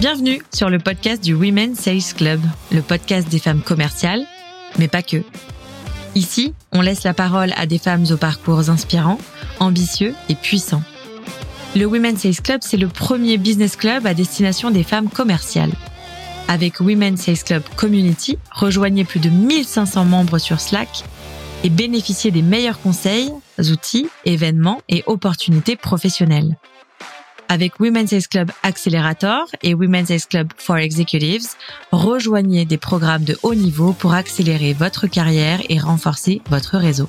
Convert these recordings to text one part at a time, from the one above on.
Bienvenue sur le podcast du Women Sales Club, le podcast des femmes commerciales, mais pas que. Ici, on laisse la parole à des femmes aux parcours inspirants, ambitieux et puissants. Le Women Sales Club, c'est le premier business club à destination des femmes commerciales. Avec Women Sales Club Community, rejoignez plus de 1500 membres sur Slack et bénéficiez des meilleurs conseils, outils, événements et opportunités professionnelles. Avec Women's Sales Club Accelerator et Women's Sales Club for Executives, rejoignez des programmes de haut niveau pour accélérer votre carrière et renforcer votre réseau.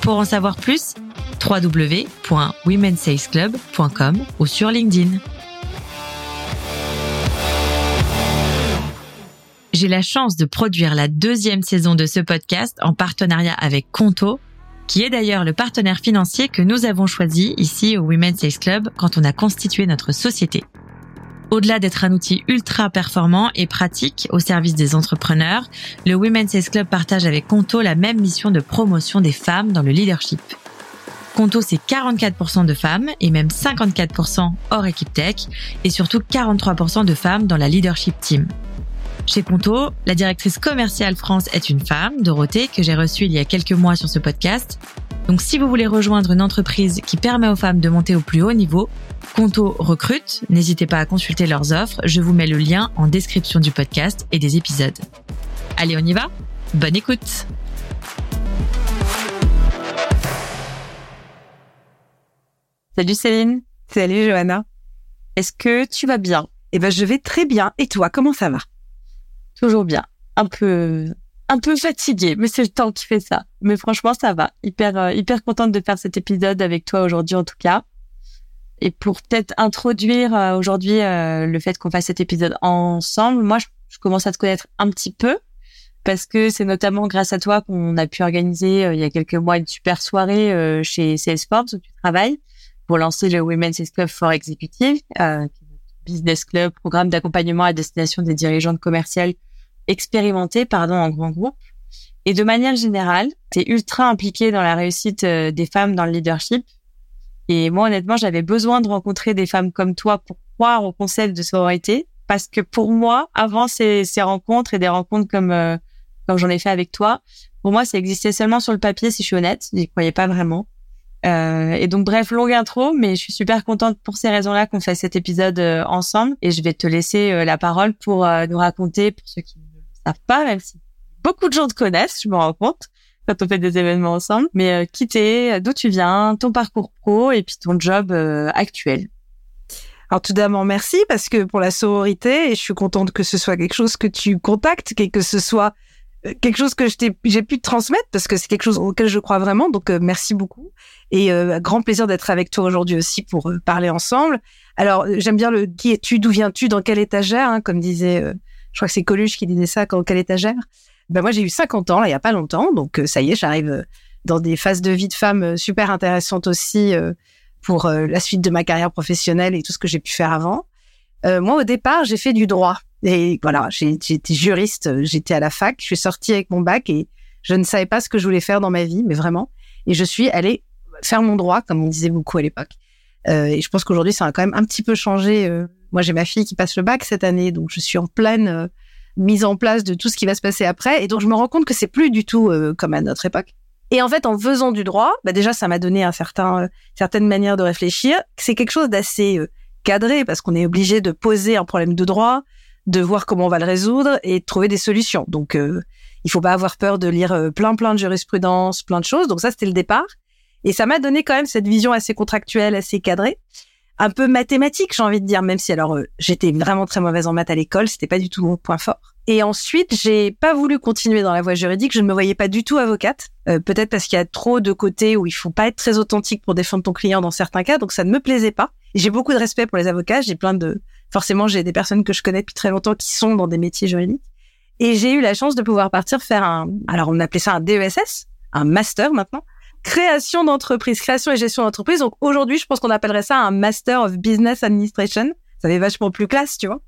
Pour en savoir plus, www.womensalesclub.com ou sur LinkedIn. J'ai la chance de produire la deuxième saison de ce podcast en partenariat avec Conto, qui est d'ailleurs le partenaire financier que nous avons choisi ici au Women's Sales Club quand on a constitué notre société. Au-delà d'être un outil ultra performant et pratique au service des entrepreneurs, le Women's Sales Club partage avec Conto la même mission de promotion des femmes dans le leadership. Conto, c'est 44% de femmes et même 54% hors équipe tech et surtout 43% de femmes dans la leadership team. Chez Conto, la directrice commerciale France est une femme, Dorothée, que j'ai reçue il y a quelques mois sur ce podcast. Donc si vous voulez rejoindre une entreprise qui permet aux femmes de monter au plus haut niveau, Conto recrute, n'hésitez pas à consulter leurs offres, je vous mets le lien en description du podcast et des épisodes. Allez, on y va. Bonne écoute. Salut Céline. Salut Johanna. Est-ce que tu vas bien? Eh ben je vais très bien. Et toi, comment ça va? Toujours bien. Un peu, un peu fatiguée, mais c'est le temps qui fait ça. Mais franchement, ça va. Hyper, euh, hyper contente de faire cet épisode avec toi aujourd'hui, en tout cas. Et pour peut-être introduire euh, aujourd'hui euh, le fait qu'on fasse cet épisode ensemble, moi, je, commence à te connaître un petit peu parce que c'est notamment grâce à toi qu'on a pu organiser il y a quelques mois une super soirée chez Salesforce où tu travailles pour lancer le Women's Sales Club for Executive, business club, programme d'accompagnement à destination des dirigeantes commerciales expérimenté pardon, en grand groupe. Et de manière générale, tu es ultra impliqué dans la réussite euh, des femmes dans le leadership. Et moi, honnêtement, j'avais besoin de rencontrer des femmes comme toi pour croire au concept de sororité. Parce que pour moi, avant ces, ces rencontres et des rencontres comme, euh, comme j'en ai fait avec toi, pour moi, ça existait seulement sur le papier, si je suis honnête. Je n'y croyais pas vraiment. Euh, et donc, bref, longue intro, mais je suis super contente pour ces raisons-là qu'on fait cet épisode euh, ensemble. Et je vais te laisser la parole pour nous raconter, pour ceux qui pas, même si beaucoup de gens te connaissent, je me rends compte, quand on fait des événements ensemble. Mais euh, qui t'es, d'où tu viens, ton parcours pro et puis ton job euh, actuel. Alors tout d'abord, merci parce que pour la sororité, et je suis contente que ce soit quelque chose que tu contactes, que ce soit euh, quelque chose que j'ai pu te transmettre parce que c'est quelque chose auquel je crois vraiment. Donc merci beaucoup et grand plaisir d'être avec toi aujourd'hui aussi pour parler ensemble. Alors j'aime bien le qui es-tu, d'où viens-tu, dans quelle étagère, hein, comme disait je crois que c'est Coluche qui disait ça quand quelle étagère. Ben moi j'ai eu 50 ans là il y a pas longtemps, donc euh, ça y est, j'arrive euh, dans des phases de vie de femme euh, super intéressantes aussi pour la suite de ma carrière professionnelle et tout ce que j'ai pu faire avant. moi au départ j'ai fait du droit et voilà j'étais juriste, j'étais à la fac, je suis sortie avec mon bac et je ne savais pas ce que je voulais faire dans ma vie, mais vraiment. Et je suis allée faire mon droit, comme on disait beaucoup à l'époque. et je pense qu'aujourd'hui, ça a quand même un petit peu changé moi, j'ai ma fille qui passe le bac cette année, donc je suis en pleine euh, mise en place de tout ce qui va se passer après. Et donc, je me rends compte que c'est plus du tout euh, comme à notre époque. Et en fait, en faisant du droit, bah déjà, ça m'a donné un certain, euh, certaine manière de réfléchir. C'est quelque chose d'assez cadré parce qu'on est obligé de poser un problème de droit, de voir comment on va le résoudre et de trouver des solutions. Donc, il faut pas avoir peur de lire plein, plein de jurisprudence, plein de choses. Donc ça, c'était le départ. Et ça m'a donné quand même cette vision assez contractuelle, assez cadrée un peu mathématique, j'ai envie de dire, même si alors euh, j'étais vraiment très mauvaise en maths à l'école, c'était pas du tout mon point fort. Et ensuite, j'ai pas voulu continuer dans la voie juridique, je ne me voyais pas du tout avocate, euh, peut-être parce qu'il y a trop de côtés où il faut pas être très authentique pour défendre ton client dans certains cas, donc ça ne me plaisait pas. J'ai beaucoup de respect pour les avocats, j'ai plein de forcément j'ai des personnes que je connais depuis très longtemps qui sont dans des métiers juridiques. Et j'ai eu la chance de pouvoir partir faire un alors on appelait ça un DESS, un master maintenant, création d'entreprise, création et gestion d'entreprise. Donc aujourd'hui, je pense qu'on appellerait ça un Master of Business Administration. Ça fait vachement plus classe, tu vois.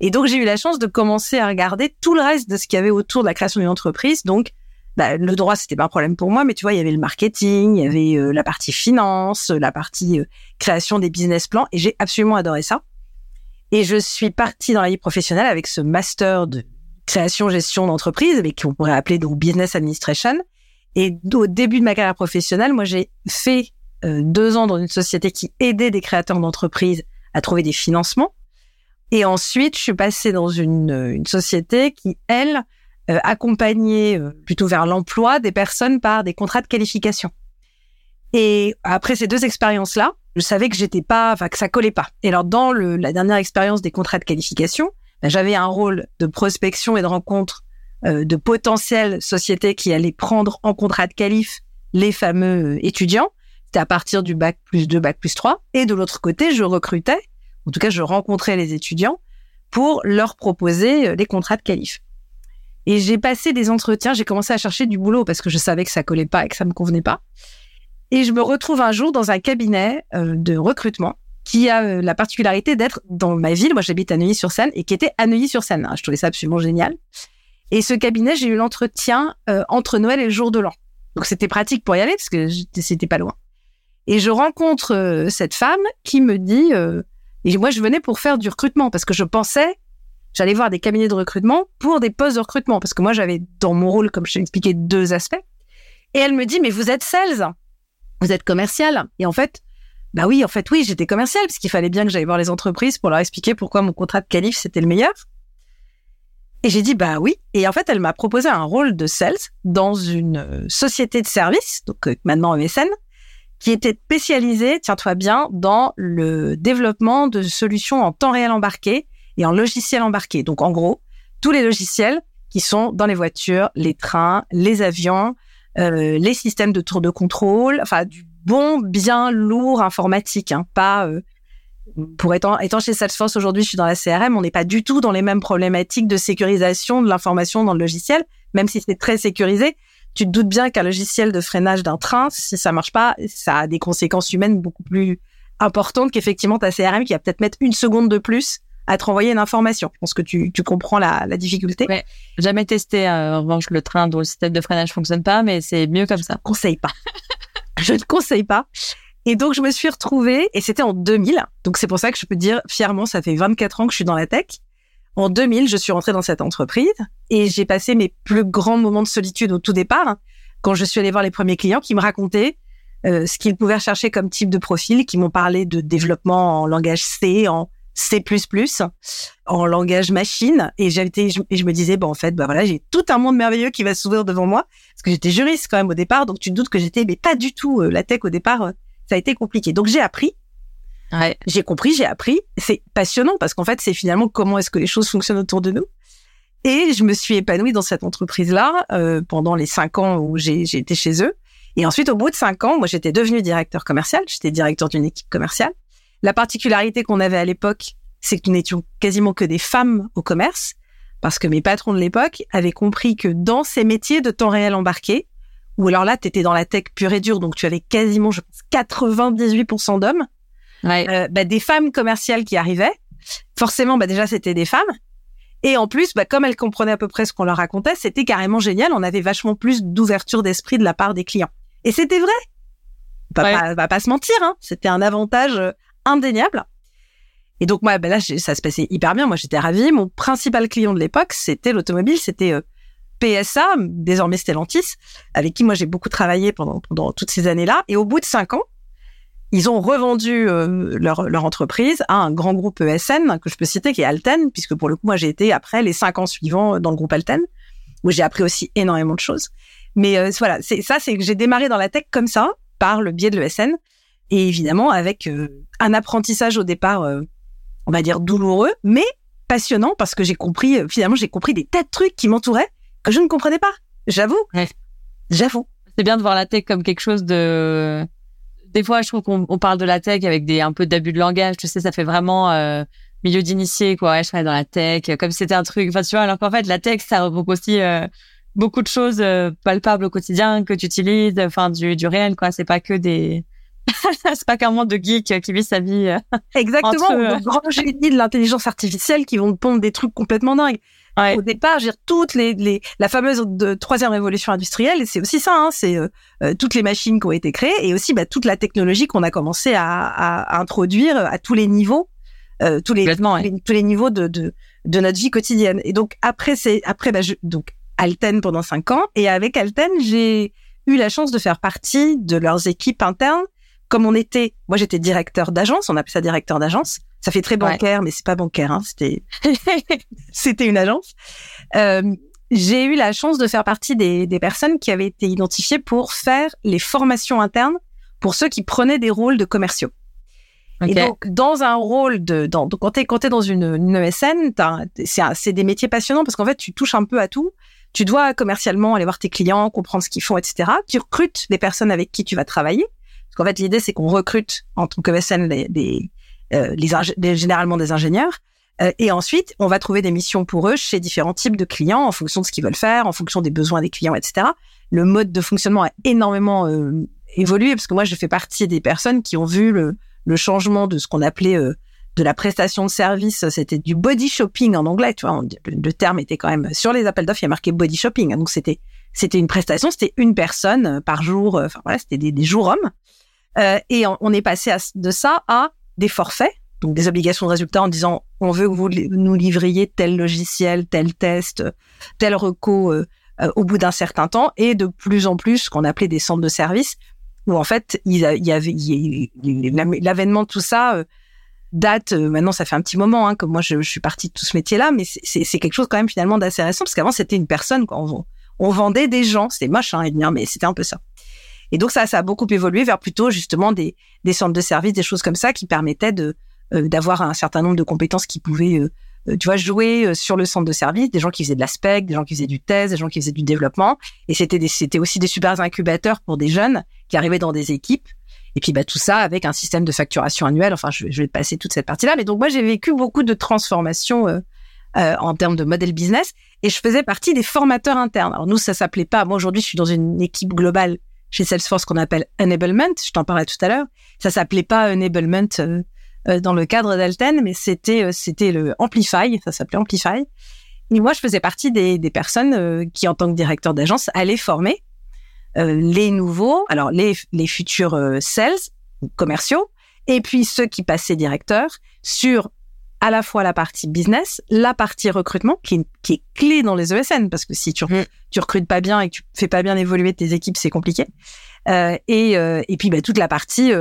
Et donc j'ai eu la chance de commencer à regarder tout le reste de ce qu'il y avait autour de la création d'une entreprise. Donc bah, le droit, c'était pas un problème pour moi, mais tu vois, il y avait le marketing, il y avait euh, la partie finance, la partie euh, création des business plans, et j'ai absolument adoré ça. Et je suis partie dans la vie professionnelle avec ce master de création, gestion d'entreprise, mais qu'on pourrait appeler donc business administration. Et au début de ma carrière professionnelle, moi, j'ai fait euh, deux ans dans une société qui aidait des créateurs d'entreprises à trouver des financements. Et ensuite, je suis passée dans une, une société qui, elle, euh, accompagnait euh, plutôt vers l'emploi des personnes par des contrats de qualification. Et après ces deux expériences-là, je savais que j'étais pas, enfin que ça collait pas. Et alors dans la dernière expérience des contrats de qualification, ben, j'avais un rôle de prospection et de rencontre euh, de potentielles sociétés qui allaient prendre en contrat de qualif les fameux étudiants. C'était à partir du bac plus 2, bac plus 3. Et de l'autre côté, je recrutais, en tout cas je rencontrais les étudiants pour leur proposer les contrats de qualif. Et j'ai passé des entretiens, j'ai commencé à chercher du boulot parce que je savais que ça collait pas et que ça me convenait pas. Et je me retrouve un jour dans un cabinet euh, de recrutement qui a euh, la particularité d'être dans ma ville. Moi, j'habite à Neuilly-sur-Seine et qui était à Neuilly-sur-Seine. Hein. Je trouvais ça absolument génial. Et ce cabinet, j'ai eu l'entretien euh, entre Noël et le jour de l'an. Donc, c'était pratique pour y aller parce que c'était pas loin. Et je rencontre cette femme qui me dit, et moi, je venais pour faire du recrutement parce que je pensais j'allais voir des cabinets de recrutement pour des postes de recrutement parce que moi j'avais dans mon rôle comme je t'ai expliqué deux aspects et elle me dit mais vous êtes sales vous êtes commercial et en fait bah oui en fait oui j'étais commercial parce qu'il fallait bien que j'aille voir les entreprises pour leur expliquer pourquoi mon contrat de qualif c'était le meilleur et j'ai dit bah oui et en fait elle m'a proposé un rôle de sales dans une euh, société de services donc euh, maintenant MSN qui était spécialisée tiens-toi bien dans le développement de solutions en temps réel embarqué et en logiciel embarqué. Donc en gros, tous les logiciels qui sont dans les voitures, les trains, les avions, euh, les systèmes de tour de contrôle, enfin du bon, bien lourd informatique, hein, pas euh, pour étant, étant chez Salesforce aujourd'hui, je suis dans la CRM, on n'est pas du tout dans les mêmes problématiques de sécurisation de l'information dans le logiciel, même si c'est très sécurisé. Tu te doutes bien qu'un logiciel de freinage d'un train, si ça marche pas, ça a des conséquences humaines beaucoup plus importantes qu'effectivement ta CRM qui va peut-être mettre une seconde de plus à te renvoyer une information. Je pense que tu, tu comprends la, la difficulté. Ouais. Jamais testé, euh, en revanche, le train dont le système de freinage fonctionne pas, mais c'est mieux comme ça. Conseille pas. je ne conseille pas. Et donc, je me suis retrouvée, et c'était en 2000. Donc, c'est pour ça que je peux dire fièrement, ça fait 24 ans que je suis dans la tech. En 2000, je suis rentrée dans cette entreprise et j'ai passé mes plus grands moments de solitude au tout départ, quand je suis allée voir les premiers clients qui me racontaient euh, ce qu'ils pouvaient chercher comme type de profil, qui m'ont parlé de développement en langage C, en C++ en langage machine et j'étais et je me disais bon en fait bah voilà j'ai tout un monde merveilleux qui va s'ouvrir devant moi parce que j'étais juriste quand même au départ donc tu te doutes que j'étais mais pas du tout euh, la tech au départ euh, ça a été compliqué. Donc j'ai appris. Ouais. j'ai compris j'ai appris. C'est passionnant parce qu'en fait c'est finalement comment est-ce que les choses fonctionnent autour de nous. Et je me suis épanouie dans cette entreprise là euh, pendant les cinq ans où j'ai été chez eux. Et ensuite au bout de cinq ans moi j'étais devenue directeur commercial. J'étais directeur d'une équipe commerciale. La particularité qu'on avait à l'époque, c'est que nous n'étions quasiment que des femmes au commerce, parce que mes patrons de l'époque avaient compris que dans ces métiers de temps réel embarqué, ou alors là, tu étais dans la tech pure et dure, donc tu avais quasiment, je pense, 98% d'hommes, euh, bah, des femmes commerciales qui arrivaient. Forcément, bah, déjà, c'était des femmes. Et en plus, bah, comme elles comprenaient à peu près ce qu'on leur racontait, c'était carrément génial. On avait vachement plus d'ouverture d'esprit de la part des clients. Et c'était vrai. On va, pas, pas se mentir, hein. c'était un avantage euh, indéniable. Et donc moi, ben là, ça se passait hyper bien. Moi, j'étais ravie. Mon principal client de l'époque, c'était l'automobile, c'était euh, PSA, désormais Stellantis, avec qui moi j'ai beaucoup travaillé pendant, toutes ces années-là. Et au bout de cinq ans, ils ont revendu euh, leur, entreprise à un grand groupe ESN que je peux citer, qui est Alten, puisque pour le coup, moi j'ai été après les cinq ans suivants dans le groupe Alten, où j'ai appris aussi énormément de choses. Mais euh, voilà, c'est ça, c'est que j'ai démarré dans la tech comme ça, par le biais de l'ESN et évidemment avec euh, un apprentissage au départ, on va dire douloureux, mais passionnant parce que j'ai compris, finalement, j'ai compris des tas de trucs qui m'entouraient que je ne comprenais pas. J'avoue. J'avoue. C'est bien de voir la tech comme quelque chose de. Des fois, je trouve qu'on parle de la tech avec des un peu d'abus de langage. Tu sais, ça fait vraiment milieu d'initié, quoi. Ouais, je travaille dans la tech, comme si c'était un truc. Enfin, tu vois, alors qu'en fait, la tech, ça regroupe aussi beaucoup de choses palpables au quotidien que tu utilises, enfin du, du réel, quoi. C'est pas que des c'est pas qu'un monde de geek qui vit sa vie. Euh, Exactement. Entre... Grand génie de l'intelligence artificielle qui vont te pondre des trucs complètement dingues. Ouais. Au départ, je veux dire, toutes les, les, la fameuse de troisième révolution industrielle, c'est aussi ça, hein, c'est euh, euh, toutes les machines qui ont été créées et aussi bah, toute la technologie qu'on a commencé à, à, à, introduire à tous les niveaux euh, tous, les, tous, les, niveaux de, de, de notre vie quotidienne. Et donc après c'est après bah, je, donc Alten pendant cinq ans et avec Alten j'ai eu la chance de faire partie de leurs équipes internes. Comme on était, moi j'étais directeur d'agence, on appelle ça directeur d'agence. Ça fait très bancaire, mais c'est pas bancaire, hein, c'était c'était une agence. Euh, j'ai eu la chance de faire partie des, des personnes qui avaient été identifiées pour faire les formations internes pour ceux qui prenaient des rôles de commerciaux. Et donc, dans un rôle de, dans, quand t'es, quand dans une, une ESN, c'est des métiers passionnants parce qu'en fait, tu touches un peu à tout. Tu dois commercialement aller voir tes clients, comprendre ce qu'ils font, etc. Tu recrutes les personnes avec qui tu vas travailler. Parce qu'en fait, l'idée, c'est qu'on recrute en tant que ESN les, des, euh, les, généralement des ingénieurs. Euh, et ensuite, on va trouver des missions pour eux chez différents types de clients en fonction de ce qu'ils veulent faire, en fonction des besoins des clients, etc. Le mode de fonctionnement a énormément euh, évolué parce que moi, je fais partie des personnes qui ont vu le, le changement de ce qu'on appelait euh, de la prestation de service, c'était du body shopping en anglais, tu vois, le terme était quand même sur les appels d'offres, il y a marqué body shopping, donc c'était c'était une prestation, c'était une personne euh, par jour, euh, enfin voilà, c'était des, des jours hommes, euh, et on, est passé de ça à des forfaits, donc des obligations de résultat en disant on veut que vous nous livriez tel logiciel, tel test, tel reco au bout d'un certain temps, et de plus en plus ce qu'on appelait des centres de service où en fait l'avènement de tout ça euh, date euh, maintenant ça fait un petit moment hein, que moi je, suis partie de tout ce métier là mais c'est quelque chose quand même finalement d'assez récent parce qu'avant c'était une personne quoi. On, vendait des gens c'était moche hein, mais c'était un peu ça et donc ça ça a beaucoup évolué vers plutôt justement des, des centres de services des choses comme ça qui permettaient de euh, d'avoir un certain nombre de compétences qui pouvaient euh, tu vois, jouer euh, sur le centre de service, des gens qui faisaient de l'aspect, des gens qui faisaient du thèse, des gens qui faisaient du développement. Et c'était c'était aussi des super incubateurs pour des jeunes qui arrivaient dans des équipes. Et puis, bah, tout ça avec un système de facturation annuel. Enfin, je, je vais passer toute cette partie-là. Mais donc, moi, j'ai vécu beaucoup de transformations euh, euh, en termes de modèle business. Et je faisais partie des formateurs internes. Alors, nous, ça s'appelait pas. Moi, aujourd'hui, je suis dans une équipe globale chez Salesforce qu'on appelle Enablement. Je t'en parlais tout à l'heure. Ça s'appelait pas Enablement euh, dans le cadre d'Alten, mais c'était euh, c'était le Amplify, ça s'appelait Amplify. Et moi, je faisais partie des, des personnes euh, qui, en tant que directeur d'agence, allaient former les nouveaux, alors les, les futurs sales commerciaux, et puis ceux qui passaient directeurs sur à la fois la partie business, la partie recrutement qui, qui est clé dans les ESN parce que si tu, mmh. tu recrutes pas bien et que tu fais pas bien évoluer tes équipes, c'est compliqué. Euh, et, et puis bah, toute la partie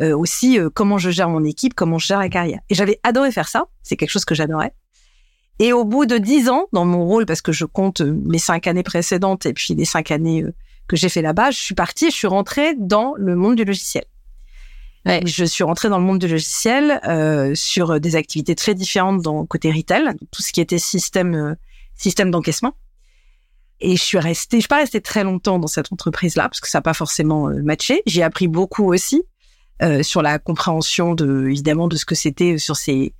euh, aussi euh, comment je gère mon équipe, comment je gère la carrière. Et j'avais adoré faire ça. C'est quelque chose que j'adorais. Et au bout de dix ans dans mon rôle, parce que je compte euh, mes cinq années précédentes et puis les cinq années que j'ai fait là-bas, je suis partie, je suis rentrée dans le monde du logiciel. Je suis rentrée dans le monde du logiciel euh, sur des activités très différentes dans côté retail, tout ce qui était système système d'encaissement. Et je suis restée, je suis pas restée très longtemps dans cette entreprise-là parce que ça n'a pas forcément matché. J'ai appris beaucoup aussi. Euh, sur la compréhension de évidemment de ce que c'était euh, sur ces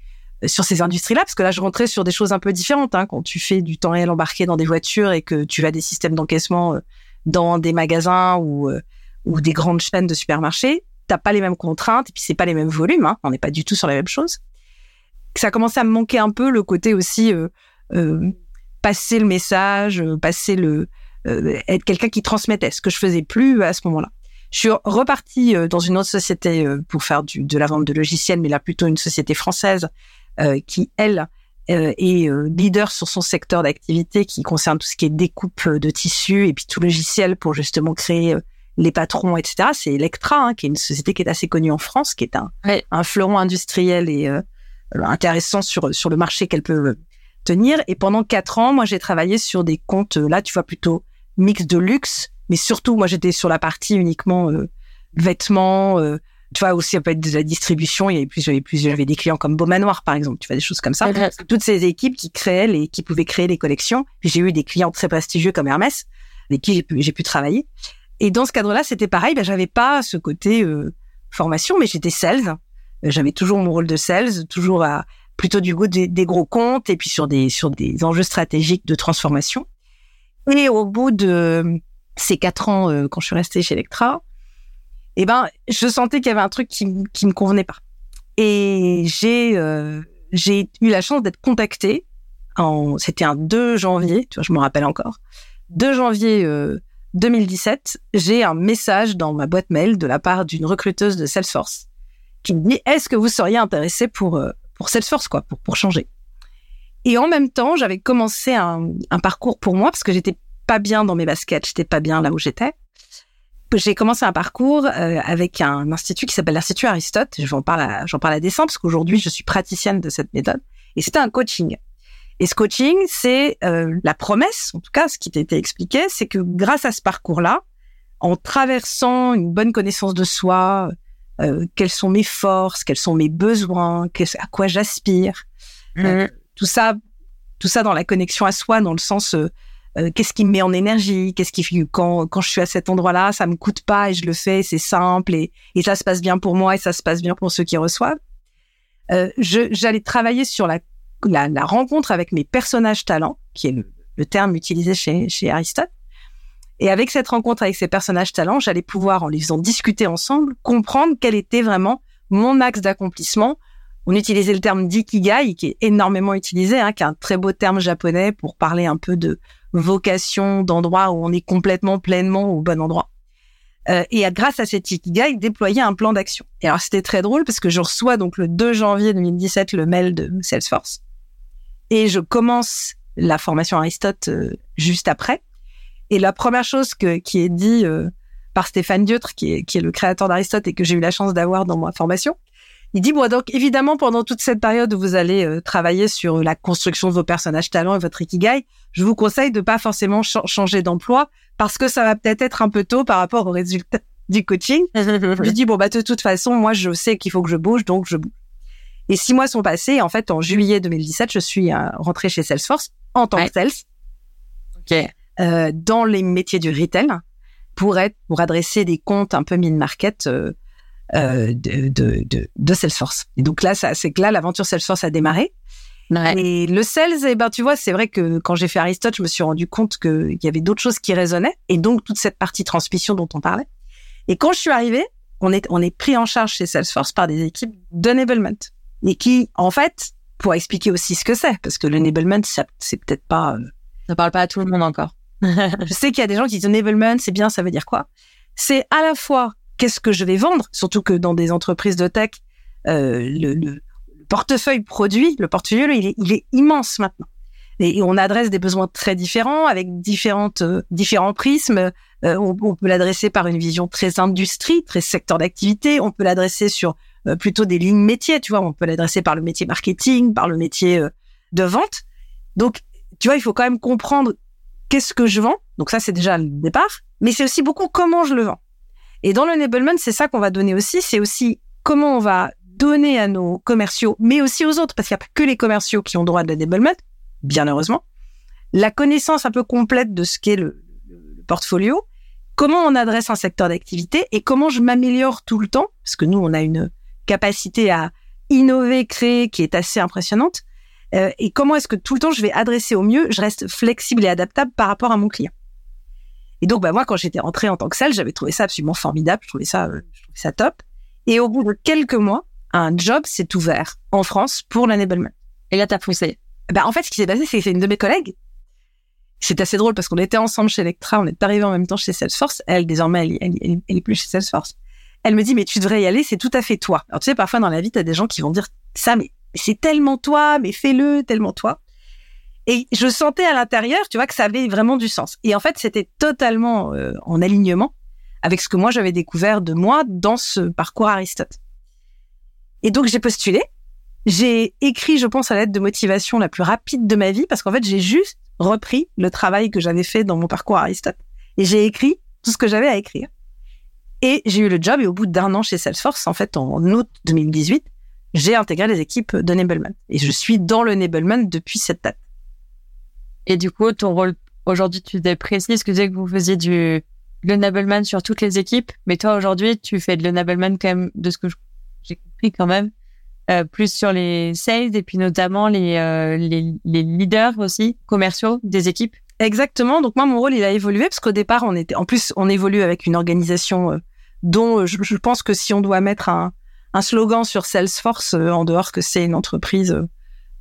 euh, sur ces industries-là, parce que là, je rentrais sur des choses un peu différentes. Hein, quand tu fais du temps réel embarqué dans des voitures et que tu as des systèmes d'encaissement dans des magasins ou ou des grandes chaînes de supermarchés, t'as pas les mêmes contraintes et puis c'est pas les mêmes volumes. Hein, on n'est pas du tout sur la même chose. Ça a commencé à me manquer un peu le côté aussi euh, passer le message, passer le être quelqu'un qui transmettait, ce que je faisais plus à ce moment-là. Je suis repartie euh, dans une autre société euh, pour faire de la vente de logiciels, mais là plutôt une société française euh, qui, elle, est leader sur son secteur d'activité qui concerne tout ce qui est découpe de tissus et puis tout logiciel pour justement créer les patrons, etc. C'est Electra, hein, qui est une société qui est assez connue en France, qui est un, un fleuron industriel et intéressant sur sur le marché qu'elle peut tenir. Et pendant quatre ans, moi, j'ai travaillé sur des comptes, là, tu vois, plutôt mix de luxe mais surtout, moi, j'étais sur la partie uniquement euh, vêtements. Euh, tu vois aussi, ça peut être de la distribution. Il y avait plus, j'avais plus, j'avais des clients comme Beau Manoir, par exemple. Tu vois des choses comme ça. Toutes ces équipes qui créaient les, qui pouvaient créer des collections. Puis j'ai eu des clients très prestigieux comme Hermès, avec qui j'ai pu, j'ai pu travailler. Et dans ce cadre-là, c'était pareil. Ben, j'avais pas ce côté euh, formation, mais j'étais sales. Euh, j'avais toujours mon rôle de sales, toujours à plutôt du goût des, gros comptes et puis sur des sur des enjeux stratégiques de transformation. Et au bout de ces quatre ans euh, quand je suis restée chez Electra, eh ben, je sentais qu'il y avait un truc qui, qui me convenait pas. Et j'ai euh, j'ai eu la chance d'être contactée. C'était un 2 janvier, tu vois, je me rappelle encore. 2 janvier 2017, euh, j'ai un message dans ma boîte mail de la part d'une recruteuse de Salesforce qui me dit Est-ce que vous seriez intéressé pour pour Salesforce, quoi, pour, pour changer? Et en même temps, j'avais commencé un, parcours pour moi parce que j'étais pas bien dans mes baskets, j'étais pas bien là où j'étais. J'ai commencé un parcours euh, avec un institut qui s'appelle l'Institut Aristote. J'en parle à, j'en parle à dessein parce qu'aujourd'hui, je suis praticienne de cette méthode. Et c'était un coaching. Et ce coaching, c'est euh, la promesse, en tout cas, ce qui t'a été expliqué, c'est que grâce à ce parcours-là, en traversant une bonne connaissance de soi, euh, quelles sont mes forces, quels sont mes besoins, à quoi j'aspire, mmh. tout ça, tout ça dans la connexion à soi, dans le sens euh, qu'est-ce qui me met en énergie, qu'est-ce qui quand quand je suis à cet endroit-là, ça me coûte pas et je le fais, c'est simple et, et ça se passe bien pour moi et ça se passe bien pour ceux qui reçoivent. Euh, j'allais travailler sur la, la, rencontre avec mes personnages talents, qui est le, terme utilisé chez chez Aristote. Et avec cette rencontre avec ces personnages talents, j'allais pouvoir, en les faisant discuter ensemble, comprendre quel était vraiment mon axe d'accomplissement. On utilisait le terme d'ikigai, qui est énormément utilisé, hein, qui est un très beau terme japonais pour parler un peu de vocation d'endroit où on est complètement pleinement au bon endroit. Euh, et grâce à cet Ikigai, déployer un plan d'action. Et alors c'était très drôle parce que je reçois donc le 2 janvier 2017 le mail de Salesforce et je commence la formation Aristote euh, juste après. Et la première chose que, qui est dit euh, par Stéphane Dietre, qui est, qui est le créateur d'Aristote et que j'ai eu la chance d'avoir dans ma formation, il dit, bon, donc évidemment, pendant toute cette période où vous allez euh, travailler sur la construction de vos personnages talents et votre ikigai, je vous conseille de pas forcément changer d'emploi parce que ça va peut-être être un peu tôt par rapport aux résultats du coaching. je dis, bon, bah, de toute façon, moi, je sais qu'il faut que je bouge, donc je bouge. Et six mois sont passés. En fait, en juillet 2017, je suis euh, rentrée chez Salesforce en tant que sales. OK. Euh, dans les métiers du retail pour être, pour adresser des comptes un peu mid-market, euh, euh, de, de, de, de, Salesforce. Et donc là, ça, c'est que là, l'aventure Salesforce a démarré. Ouais. Et le sales, eh ben, tu vois, c'est vrai que quand j'ai fait Aristote, je me suis rendu compte qu'il y avait d'autres choses qui résonnaient. Et donc, toute cette partie transmission dont on parlait. Et quand je suis arrivée, on est, on est pris en charge chez Salesforce par des équipes d'enablement. Et qui, en fait, pour expliquer aussi ce que c'est, parce que l'enablement, c'est peut-être pas... Euh... Ça parle pas à tout le monde encore. je sais qu'il y a des gens qui disent enablement, c'est bien, ça veut dire quoi? C'est à la fois qu'est-ce que je vais vendre? Surtout que dans des entreprises de tech, euh, le, le, portefeuille produit, le portefeuille, il est, il est immense maintenant. Et, on adresse des besoins très différents avec différentes euh, différents prismes. Euh, on, on, peut l'adresser par une vision très industrie, très secteur d'activité. On peut l'adresser sur plutôt des lignes métiers. Tu vois, on peut l'adresser par le métier marketing, par le métier euh, de vente. Donc, tu vois, il faut quand même comprendre qu'est-ce que je vends. Donc ça, c'est déjà le départ. Mais c'est aussi beaucoup comment je le vends. Et dans l'enablement, c'est ça qu'on va donner aussi, c'est aussi comment on va donner à nos commerciaux, mais aussi aux autres, parce qu'il n'y a pas que les commerciaux qui ont droit de l'enablement, bien heureusement, la connaissance un peu complète de ce qu'est le, portfolio, comment on adresse un secteur d'activité et comment je m'améliore tout le temps, parce que nous, on a une capacité à innover, créer qui est assez impressionnante, euh, et comment est-ce que tout le temps je vais adresser au mieux, je reste flexible et adaptable par rapport à mon client. Et donc, bah, moi, quand j'étais rentrée en tant que salle, j'avais trouvé ça absolument formidable. Je trouvais ça, euh, je trouvais ça top. Et au bout de quelques mois, un job s'est ouvert en France pour l'enablement. Et là, t'as poussé. Bah, en fait, ce qui s'est passé, c'est que c'est une de mes collègues. C'est assez drôle parce qu'on était ensemble chez Electra, on est arrivés en même temps chez Salesforce. Elle, désormais, elle, elle, elle, est plus chez Salesforce. Elle me dit, mais tu devrais y aller, c'est tout à fait toi. Alors, tu sais, parfois dans la vie, t'as des gens qui vont dire ça, mais c'est tellement toi, mais fais-le, tellement toi. Et je sentais à l'intérieur, tu vois, que ça avait vraiment du sens. Et en fait, c'était totalement euh, en alignement avec ce que moi j'avais découvert de moi dans ce parcours Aristote. Et donc j'ai postulé. J'ai écrit, je pense, la lettre de motivation la plus rapide de ma vie parce qu'en fait, j'ai juste repris le travail que j'avais fait dans mon parcours Aristote. Et j'ai écrit tout ce que j'avais à écrire. Et j'ai eu le job et au bout d'un an chez Salesforce, en fait, en août 2018, j'ai intégré les équipes de Nebelman. Et je suis dans le Nebelman depuis cette date. Et du coup, ton rôle aujourd'hui, tu t'es précis, ce que tu disais que vous faisiez du l'enablement sur toutes les équipes, mais toi aujourd'hui, tu fais de l'enablement quand même, de ce que j'ai compris quand même, euh, plus sur les sales et puis notamment les, euh, les, les leaders aussi commerciaux des équipes. Exactement. Donc moi, mon rôle, il a évolué parce qu'au départ, on était, en plus, on évolue avec une organisation euh, dont euh, je, pense que si on doit mettre un, slogan sur Salesforce, euh, en dehors que c'est une entreprise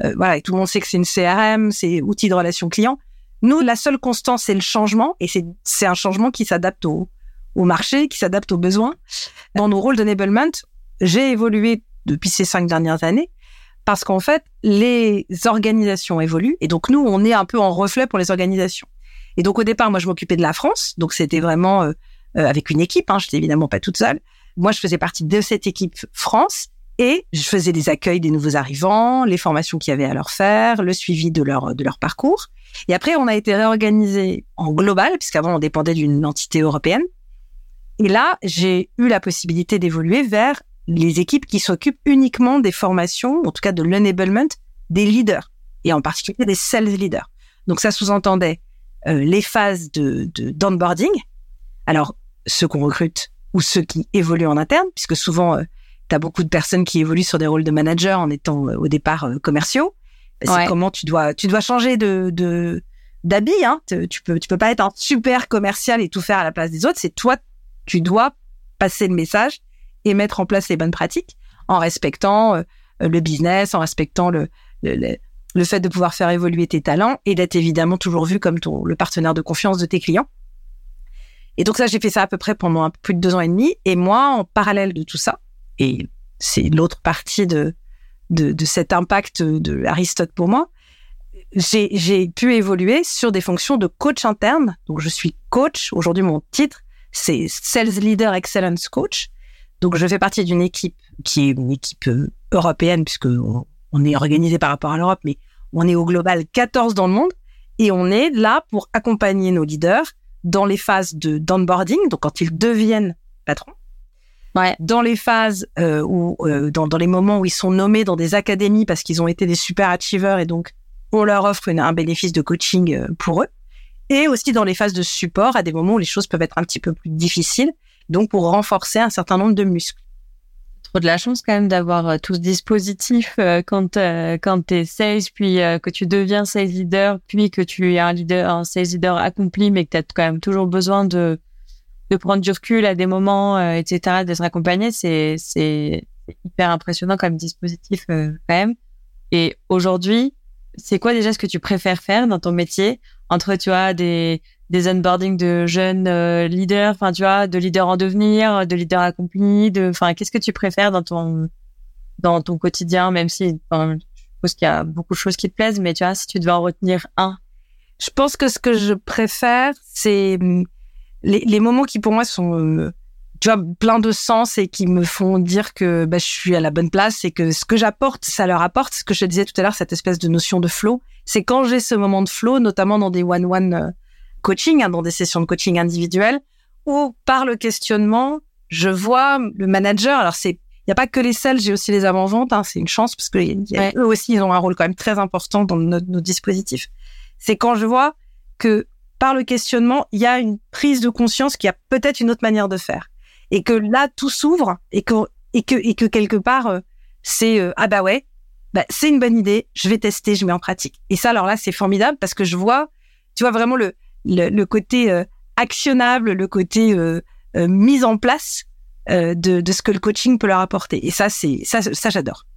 euh, voilà, et tout le monde sait que c'est une CRM, c'est outil de relation client. Nous, la seule constance, c'est le changement, et c'est un changement qui s'adapte au, marché, qui s'adapte aux besoins. Dans nos rôles d'enablement, j'ai évolué depuis ces cinq dernières années parce qu'en fait, les organisations évoluent et donc nous, on est un peu en reflet pour les organisations. Et donc au départ, moi, je m'occupais de la France, donc c'était vraiment euh, avec une équipe. Hein, J'étais évidemment pas toute seule. Moi, je faisais partie de cette équipe France et je faisais des accueils des nouveaux arrivants, les formations qu'il y avait à leur faire, le suivi de leur de leur parcours. Et après, on a été réorganisé en global, puisqu'avant on dépendait d'une entité européenne. Et là, j'ai eu la possibilité d'évoluer vers les équipes qui s'occupent uniquement des formations, en tout cas de l'enablement des leaders, et en particulier des sales leaders. Donc ça sous-entendait euh, les phases de d'onboarding. Alors ceux qu'on recrute ou ceux qui évoluent en interne, puisque souvent euh, tu as beaucoup de personnes qui évoluent sur des rôles de manager en étant euh, au départ euh, commerciaux. C'est comment tu dois tu dois changer de de d'habit. Hein. Tu peux tu peux pas être un super commercial et tout faire à la place des autres. C'est toi tu dois passer le message et mettre en place les bonnes pratiques en respectant euh, le business, en respectant le, le, le fait de pouvoir faire évoluer tes talents et d'être évidemment toujours vu comme ton, le partenaire de confiance de tes clients. Et donc ça, j'ai fait ça à peu près pendant plus de deux ans et demi. Et moi, en parallèle de tout ça, et c'est l'autre partie de, de, de, cet impact de Aristote pour moi, j'ai pu évoluer sur des fonctions de coach interne. Donc je suis coach. Aujourd'hui, mon titre, c'est Sales Leader Excellence Coach. Donc je fais partie d'une équipe qui est une équipe euh, européenne puisque on, on est organisé par rapport à l'Europe, mais on est au global 14 dans le monde et on est là pour accompagner nos leaders dans les phases de d'onboarding, donc quand ils deviennent patrons, ouais. dans les phases euh, où, euh, dans, dans les moments où ils sont nommés dans des académies parce qu'ils ont été des super achievers et donc on leur offre une, un bénéfice de coaching euh, pour eux, et aussi dans les phases de support à des moments où les choses peuvent être un petit peu plus difficiles, donc pour renforcer un certain nombre de muscles trop de la chance quand même d'avoir euh, tout ce dispositif euh, quand euh, quand t'es sales puis que tu deviens sales leader puis que tu es un leader un sales leader accompli mais que tu as quand même toujours besoin de de prendre du recul à des moments etc d'être accompagné c'est c'est hyper impressionnant comme dispositif quand même. Et aujourd'hui c'est quoi déjà ce que tu préfères faire dans ton métier? Entre tu vois des des onboarding de jeunes euh, leaders, enfin tu vois, de leaders en devenir, de leaders accomplis, de, enfin qu'est-ce que tu préfères dans ton dans ton quotidien, même si je suppose qu'il y a beaucoup de choses qui te plaisent, mais tu vois, si tu devais en retenir un? Je pense que ce que je préfère, c'est hum, les, les moments qui pour moi sont euh, tu vois plein de sens et qui me font dire que bah, je suis à la bonne place et que ce que j'apporte, ça leur apporte. Ce que je disais tout à l'heure, cette espèce de notion de flow, c'est quand j'ai ce moment de flow, notamment dans des one-one euh, coaching, hein, dans des sessions de coaching individuelles, où par le questionnement, je vois le manager. Alors c'est, il n'y a pas que les sales, j'ai aussi les avant-ventes. Hein, c'est une chance parce que eux aussi, ils ont un rôle quand même très important dans nos, nos dispositifs. C'est quand je vois que par le questionnement, il y a une prise de conscience qu'il y a peut-être une autre manière de faire, et que là tout s'ouvre, et que et que et que quelque part euh, c'est euh, ah bah ouais, bah, c'est une bonne idée, je vais tester, je mets en pratique. Et ça, alors là, c'est formidable parce que je vois, tu vois vraiment le le, le côté euh, actionnable, le côté euh, euh, mise en place de, de ce que le coaching peut leur apporter. Et ça, c'est ça, ça j'adore.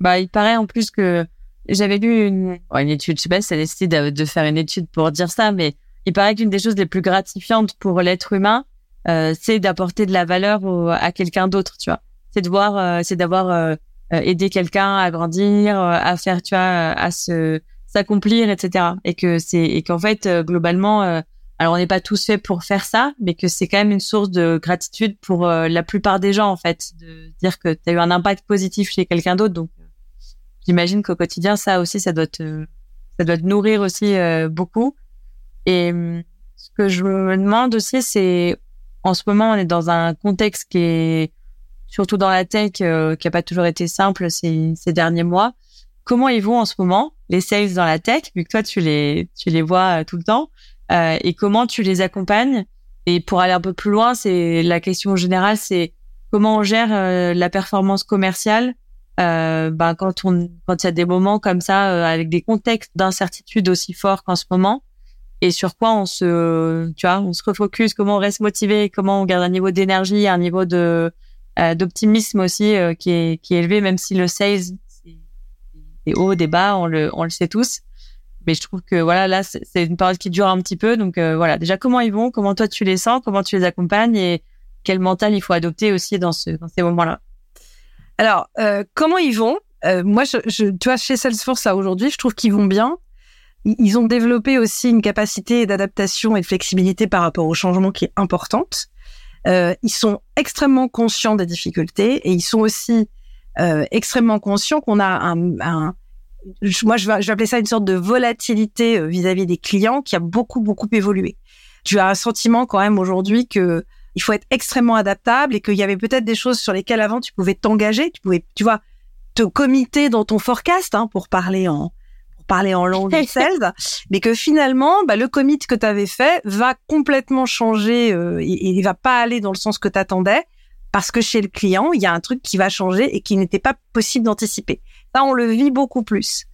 Bah, il paraît en plus que j'avais lu une, une étude, je sais pas si ça décidé de, de, faire une étude pour dire ça, mais il paraît qu'une des choses les plus gratifiantes pour l'être humain, euh, c'est d'apporter de la valeur au, à quelqu'un d'autre, tu vois. C'est de voir, euh, c'est d'avoir euh, aidé quelqu'un à grandir, à faire, tu vois, à se s'accomplir, etc. Et que c'est et qu'en fait euh, globalement, euh, alors on n'est pas tous faits pour faire ça, mais que c'est quand même une source de gratitude pour euh, la plupart des gens en fait, de dire que tu as eu un impact positif chez quelqu'un d'autre. Donc j'imagine qu'au quotidien ça aussi ça doit te ça doit te nourrir aussi beaucoup. Et hum, ce que je me demande aussi, c'est en ce moment on est dans un contexte qui est surtout dans la tech qui a pas toujours été simple ces, ces derniers mois comment ils vont en ce moment les sales dans la tech, vu que toi tu les tu les vois euh, tout le temps, euh, et comment tu les accompagnes? Et pour aller un peu plus loin, c'est la question générale, c'est comment on gère euh, la performance commerciale. Euh, ben quand on quand il y a des moments comme ça euh, avec des contextes d'incertitude aussi forts qu'en ce moment et sur quoi on se tu vois on se refocus comment on reste motivé comment on garde un niveau d'énergie un niveau de d'optimisme aussi qui est qui est élevé même si le sales des hauts, des bas, on le, on le sait tous. Mais je trouve que voilà, là, c'est une période qui dure un petit peu. Donc euh, voilà, déjà comment ils vont, comment toi tu les sens, comment tu les accompagnes? Et quel mental il faut adopter aussi dans, ce, dans ces moments-là? Alors, euh, comment ils vont? Euh, moi, je, je, tu vois, chez Salesforce, aujourd'hui, je trouve qu'ils vont bien. Ils ont développé aussi une capacité d'adaptation et de flexibilité par rapport au changement qui est importante. Euh, ils sont extrêmement conscients des difficultés et ils sont aussi euh, extrêmement conscients qu'on a un, un moi je vais, je vais, appeler ça une sorte de volatilité euh, vis-à-vis des clients qui a beaucoup beaucoup évolué. Tu as un sentiment quand même aujourd'hui que il faut être extrêmement adaptable et qu'il y avait peut-être des choses sur lesquelles avant tu pouvais t'engager, tu pouvais, tu vois, te comiter dans ton forecast hein, pour parler en pour parler en langue sales, mais que finalement, bah, le commit que tu avais fait va complètement changer euh, et, il va pas aller dans le sens que tu attendais parce que chez le client, il y a un truc qui va changer et qui n'était pas possible d'anticiper. Ça, on le vit beaucoup plus.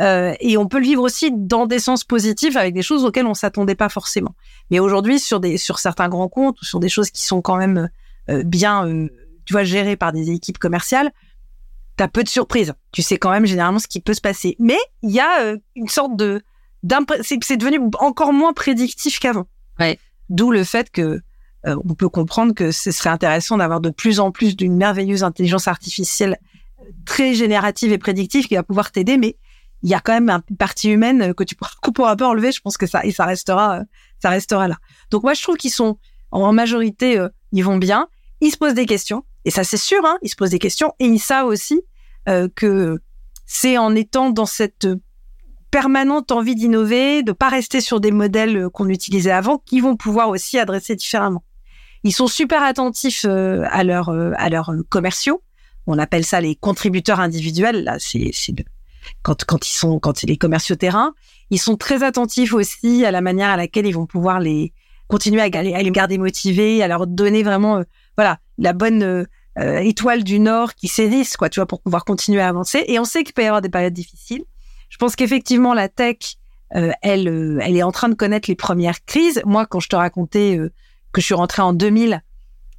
Euh, et on peut le vivre aussi dans des sens positifs avec des choses auxquelles on s'attendait pas forcément. Mais aujourd'hui, sur des sur certains grands comptes ou sur des choses qui sont quand même euh, bien, euh, tu vois, gérées par des équipes commerciales, t'as peu de surprises. Tu sais quand même généralement ce qui peut se passer. Mais il y a une sorte de c'est devenu encore moins prédictif qu'avant. Ouais. D'où le fait que on peut comprendre que ce serait intéressant d'avoir de plus en plus d'une merveilleuse intelligence artificielle très générative et prédictive qui va pouvoir t'aider, mais il y a quand même une partie humaine que tu pourras, qu'on pourra pas enlever. Je pense que ça et ça restera, ça restera là. Donc moi je trouve qu'ils sont en majorité, euh, ils vont bien. Ils se posent des questions et ça c'est sûr, hein, ils se posent des questions et ils savent aussi euh, que c'est en étant dans cette permanente envie d'innover, de pas rester sur des modèles qu'on utilisait avant, qu'ils vont pouvoir aussi adresser différemment. Ils sont super attentifs euh, à leurs à leurs commerciaux. On appelle ça les contributeurs individuels. Là, c'est quand, quand ils sont, quand les commerciaux terrain, ils sont très attentifs aussi à la manière à laquelle ils vont pouvoir les continuer à, les garder motivés, à leur donner vraiment, euh, voilà, la bonne euh, euh, étoile du Nord qui saisissent, quoi, tu vois, pour pouvoir continuer à avancer. Et on sait qu'il peut y avoir des périodes difficiles. Je pense qu'effectivement, la tech, elle, elle est en train de connaître les premières crises. Moi, quand je te racontais que je suis rentrée en 2000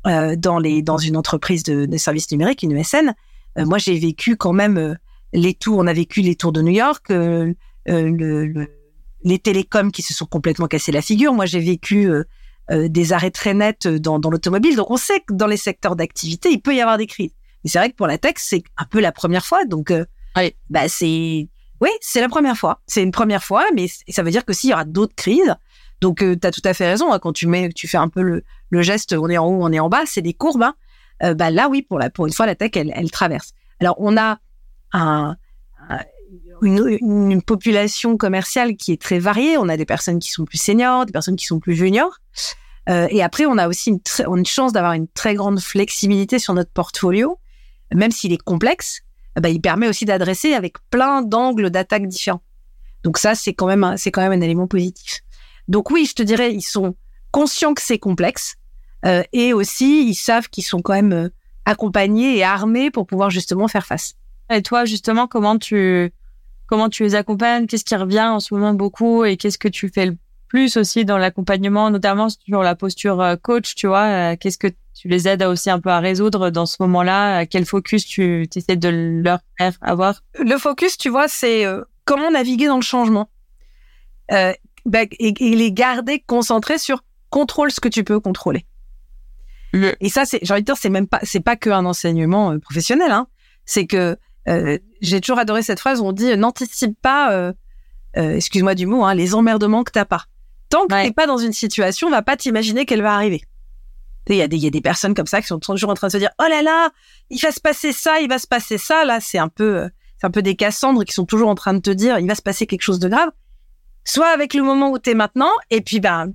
dans les dans une entreprise de, de services numériques, une ESN, moi j'ai vécu quand même les tours, on a vécu les tours de New York, euh, euh, le, les télécoms qui se sont complètement cassés la figure. Moi, j'ai vécu euh, des arrêts très nets dans, dans l'automobile. Donc, on sait que dans les secteurs d'activité, il peut y avoir des crises. Mais c'est vrai que pour la tech, c'est un peu la première fois. Donc, oui. bah, c'est, oui, c'est la première fois. C'est une première fois, mais ça veut dire que s'il y aura d'autres crises, donc tu as tout à fait raison. Hein, quand tu mets, tu fais un peu le, geste, on est en haut, on est en bas, c'est des courbes. Hein. bah là, oui, pour une fois, la tech, elle, traverse. Alors, on a un, une, population commerciale qui est très variée. On a des personnes qui sont plus seniors, des personnes qui sont plus juniors. Euh, et après, on a aussi une, une chance d'avoir une très grande flexibilité sur notre portfolio, même s'il est complexe. Bah, il permet aussi d'adresser avec plein d'angles d'attaque différents. Donc ça, c'est quand même c'est quand même un élément positif. Donc oui, je te dirais, ils sont conscients que c'est complexe euh, et aussi ils savent qu'ils sont quand même euh, accompagnés et armés pour pouvoir justement faire face. Et toi, justement, comment tu comment tu les accompagnes? Qu'est-ce qui revient en ce moment beaucoup et qu'est-ce que tu fais le plus aussi dans l'accompagnement, notamment sur la posture euh, coach, tu vois? Euh, Qu'est-ce que tu les aides aussi un peu à résoudre dans ce moment-là? Quel focus tu essaies de leur faire avoir? Le focus, tu vois, c'est comment naviguer dans le changement. Euh, bah, et, et, les garder concentrés sur contrôle ce que tu peux contrôler. Et ça, c'est, j'ai envie de dire, c'est même pas, c'est pas qu'un enseignement professionnel. Hein. C'est que euh, j'ai toujours adoré cette phrase où on dit n'anticipe pas, euh, euh, excuse-moi du mot, hein, les emmerdements que t'as pas. Tant que ouais. t'es pas dans une situation, on va pas t'imaginer qu'elle va arriver. Il y, a des, y a des personnes comme ça qui sont toujours en train de se dire oh là là, il va se passer ça, il va se passer ça. Là, c'est un peu, c'est un peu des Cassandres qui sont toujours en train de te dire il va se passer quelque chose de grave. Soit avec le moment où t'es maintenant, et puis ben,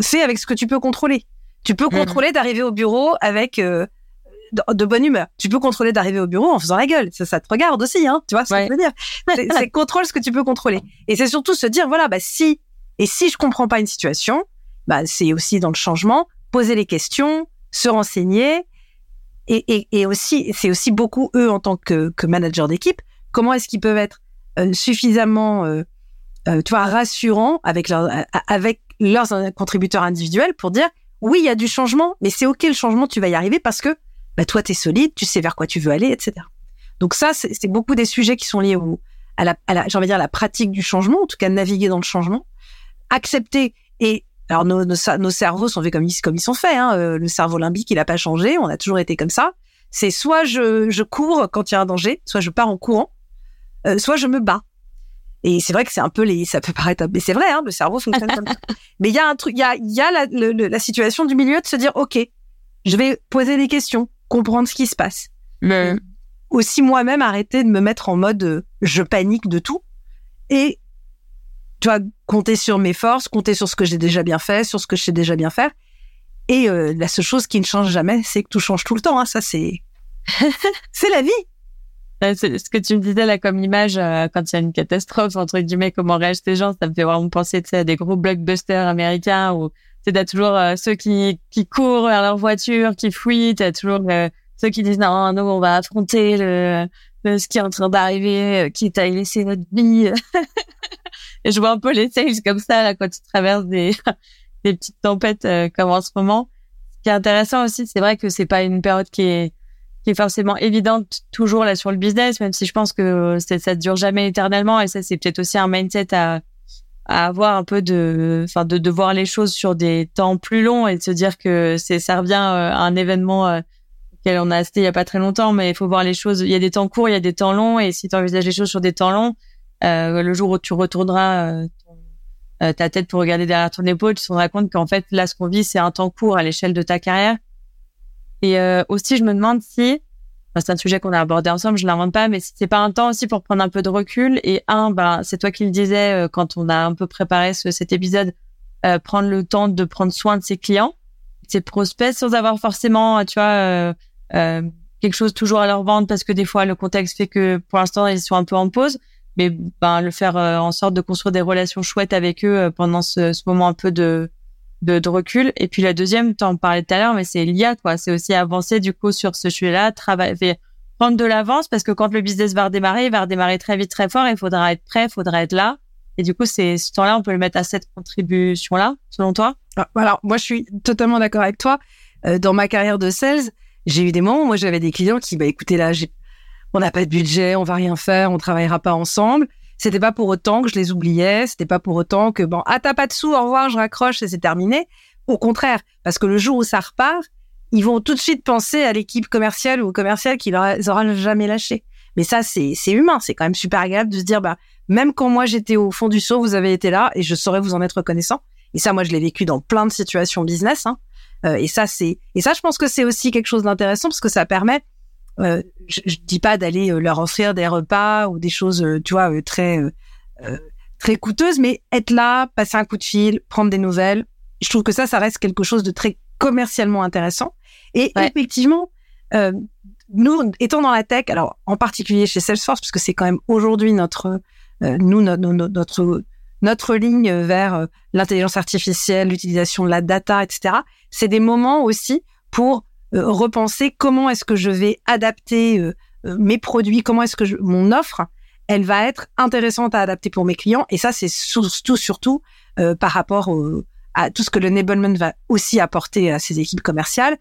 c'est avec ce que tu peux contrôler. Tu peux mmh. contrôler d'arriver au bureau avec euh, de, bonne humeur. Tu peux contrôler d'arriver au bureau en faisant la gueule. Ça, ça te regarde aussi, hein. Tu vois ce ouais. que je veux dire? C'est contrôle ce que tu peux contrôler. Et c'est surtout se dire, voilà, bah, si, et si je comprends pas une situation, bah, c'est aussi dans le changement, poser les questions, se renseigner. Et, et, et aussi, c'est aussi beaucoup eux en tant que, que manager d'équipe. Comment est-ce qu'ils peuvent être euh, suffisamment, euh, euh, rassurants avec leur, avec leurs contributeurs individuels pour dire, oui, il y a du changement, mais c'est OK le changement, tu vas y arriver parce que bah, toi, tu es solide, tu sais vers quoi tu veux aller, etc. Donc ça, c'est beaucoup des sujets qui sont liés à la, envie de dire, la pratique du changement, en tout cas naviguer dans le changement, accepter et alors nos, cerveaux sont faits comme ils, sont faits. Hein. Euh, le cerveau limbique, il n'a pas changé, on a toujours été comme ça. C'est soit je, je cours quand il y a un danger, soit je pars en courant, euh, soit je me bats. Et c'est vrai que c'est un peu les, ça peut paraître, mais c'est vrai, hein, le cerveau fonctionne comme ça. Mais il y a un truc, il y a, il y a la, la, situation du milieu de se dire, ok, je vais poser des questions, comprendre ce qui se passe. Mais aussi moi-même arrêter de me mettre en mode, euh, je panique de tout et tu vois, compter sur mes forces, compter sur ce que j'ai déjà bien fait, sur ce que je sais déjà bien faire. Et euh, la seule chose qui ne change jamais, c'est que tout change tout le temps. Hein. Ça, c'est c'est la vie. Ce que tu me disais là comme image euh, quand il y a une catastrophe entre guillemets comment réagissent les gens ça me fait vraiment penser à des gros blockbusters américains où tu as toujours euh, ceux qui qui courent vers leur voiture qui fuient t'as toujours ceux qui disent non non on va affronter le, ce qui est en train d'arriver quitte à y laisser notre vie. Et je vois un peu les sales comme ça là quand tu traverses des des petites tempêtes euh, comme en ce moment. Ce qui est intéressant aussi c'est vrai que c'est pas une période qui est qui est forcément évidente toujours là sur le business, même si je pense que ça, ça dure jamais éternellement. Et ça, c'est peut-être aussi un mindset à, à avoir un peu de, enfin, de, de voir les choses sur des temps plus longs et de se dire que c'est, ça revient euh, à un événement euh, auquel on a assisté il y a pas très longtemps, mais il faut voir les choses. Il y a des temps courts, il y a des temps longs, et si tu envisages les choses sur des temps longs, euh, le jour où tu retourneras euh, euh, ta tête pour regarder derrière ton épaule, tu te rendras compte qu'en fait, là, ce qu'on vit, c'est un temps court à l'échelle de ta carrière et euh, aussi, je me demande si, c'est un sujet qu'on a abordé ensemble, je l'invente pas, mais si c'est pas un temps aussi pour prendre un peu de recul. Et un, ben, c'est toi qui le disais euh, quand on a un peu préparé ce, cet épisode, euh, prendre le temps de prendre soin de ses clients, ses prospects, sans avoir forcément, tu vois, quelque chose toujours à leur vendre, parce que des fois le contexte fait que pour l'instant ils sont un peu en pause. Mais ben, le faire en sorte de construire des relations chouettes avec eux pendant ce, ce moment un peu de de, de, recul. Et puis la deuxième, tu en parlais tout à l'heure, mais c'est l'IA, quoi. C'est aussi avancer du coup sur ce sujet-là, travailler, prendre de l'avance parce que quand le business va redémarrer, il va redémarrer très vite, très fort. Il faudra être prêt, il faudra être là. Et du coup, c'est ce temps-là, on peut le mettre à cette contribution-là, selon toi? Ah, Alors, moi, je suis totalement d'accord avec toi. Euh, dans ma carrière de sales, j'ai eu des moments, moi, j'avais des clients qui, bah, écoutez, là, on n'a pas de budget, on va rien faire, on travaillera pas ensemble. C'était pas pour autant que je les oubliais, c'était pas pour autant que bon, ah t'as pas de sous, au revoir, je raccroche et c'est terminé. Au contraire, parce que le jour où ça repart, ils vont tout de suite penser à l'équipe commerciale ou au commercial qui leur aura jamais lâché. Mais ça, c'est humain, c'est quand même super agréable de se dire bah même quand moi j'étais au fond du seau, vous avez été là et je saurais vous en être reconnaissant. Et ça, moi, je l'ai vécu dans plein de situations business. Hein. Euh, et ça, c'est et ça, je pense que c'est aussi quelque chose d'intéressant parce que ça permet je, je, dis pas d'aller euh, leur offrir des repas ou des choses, euh, tu vois, très très coûteuses, mais être là, passer un coup de fil, prendre des nouvelles. Je trouve que ça, ça reste quelque chose de très commercialement intéressant. Et effectivement, euh, nous, étant dans la tech, alors en particulier chez Salesforce, parce que c'est quand même aujourd'hui notre, euh, nous, notre, notre, notre ligne vers l'intelligence artificielle, l'utilisation de la data, etc. C'est des moments aussi pour euh, repenser comment est-ce que je vais adapter euh, euh, mes produits, comment est-ce que je, mon offre, elle va être intéressante à adapter pour mes clients. Et ça, c'est surtout, surtout par rapport à tout ce que le enablement va aussi apporter à ses équipes commerciales,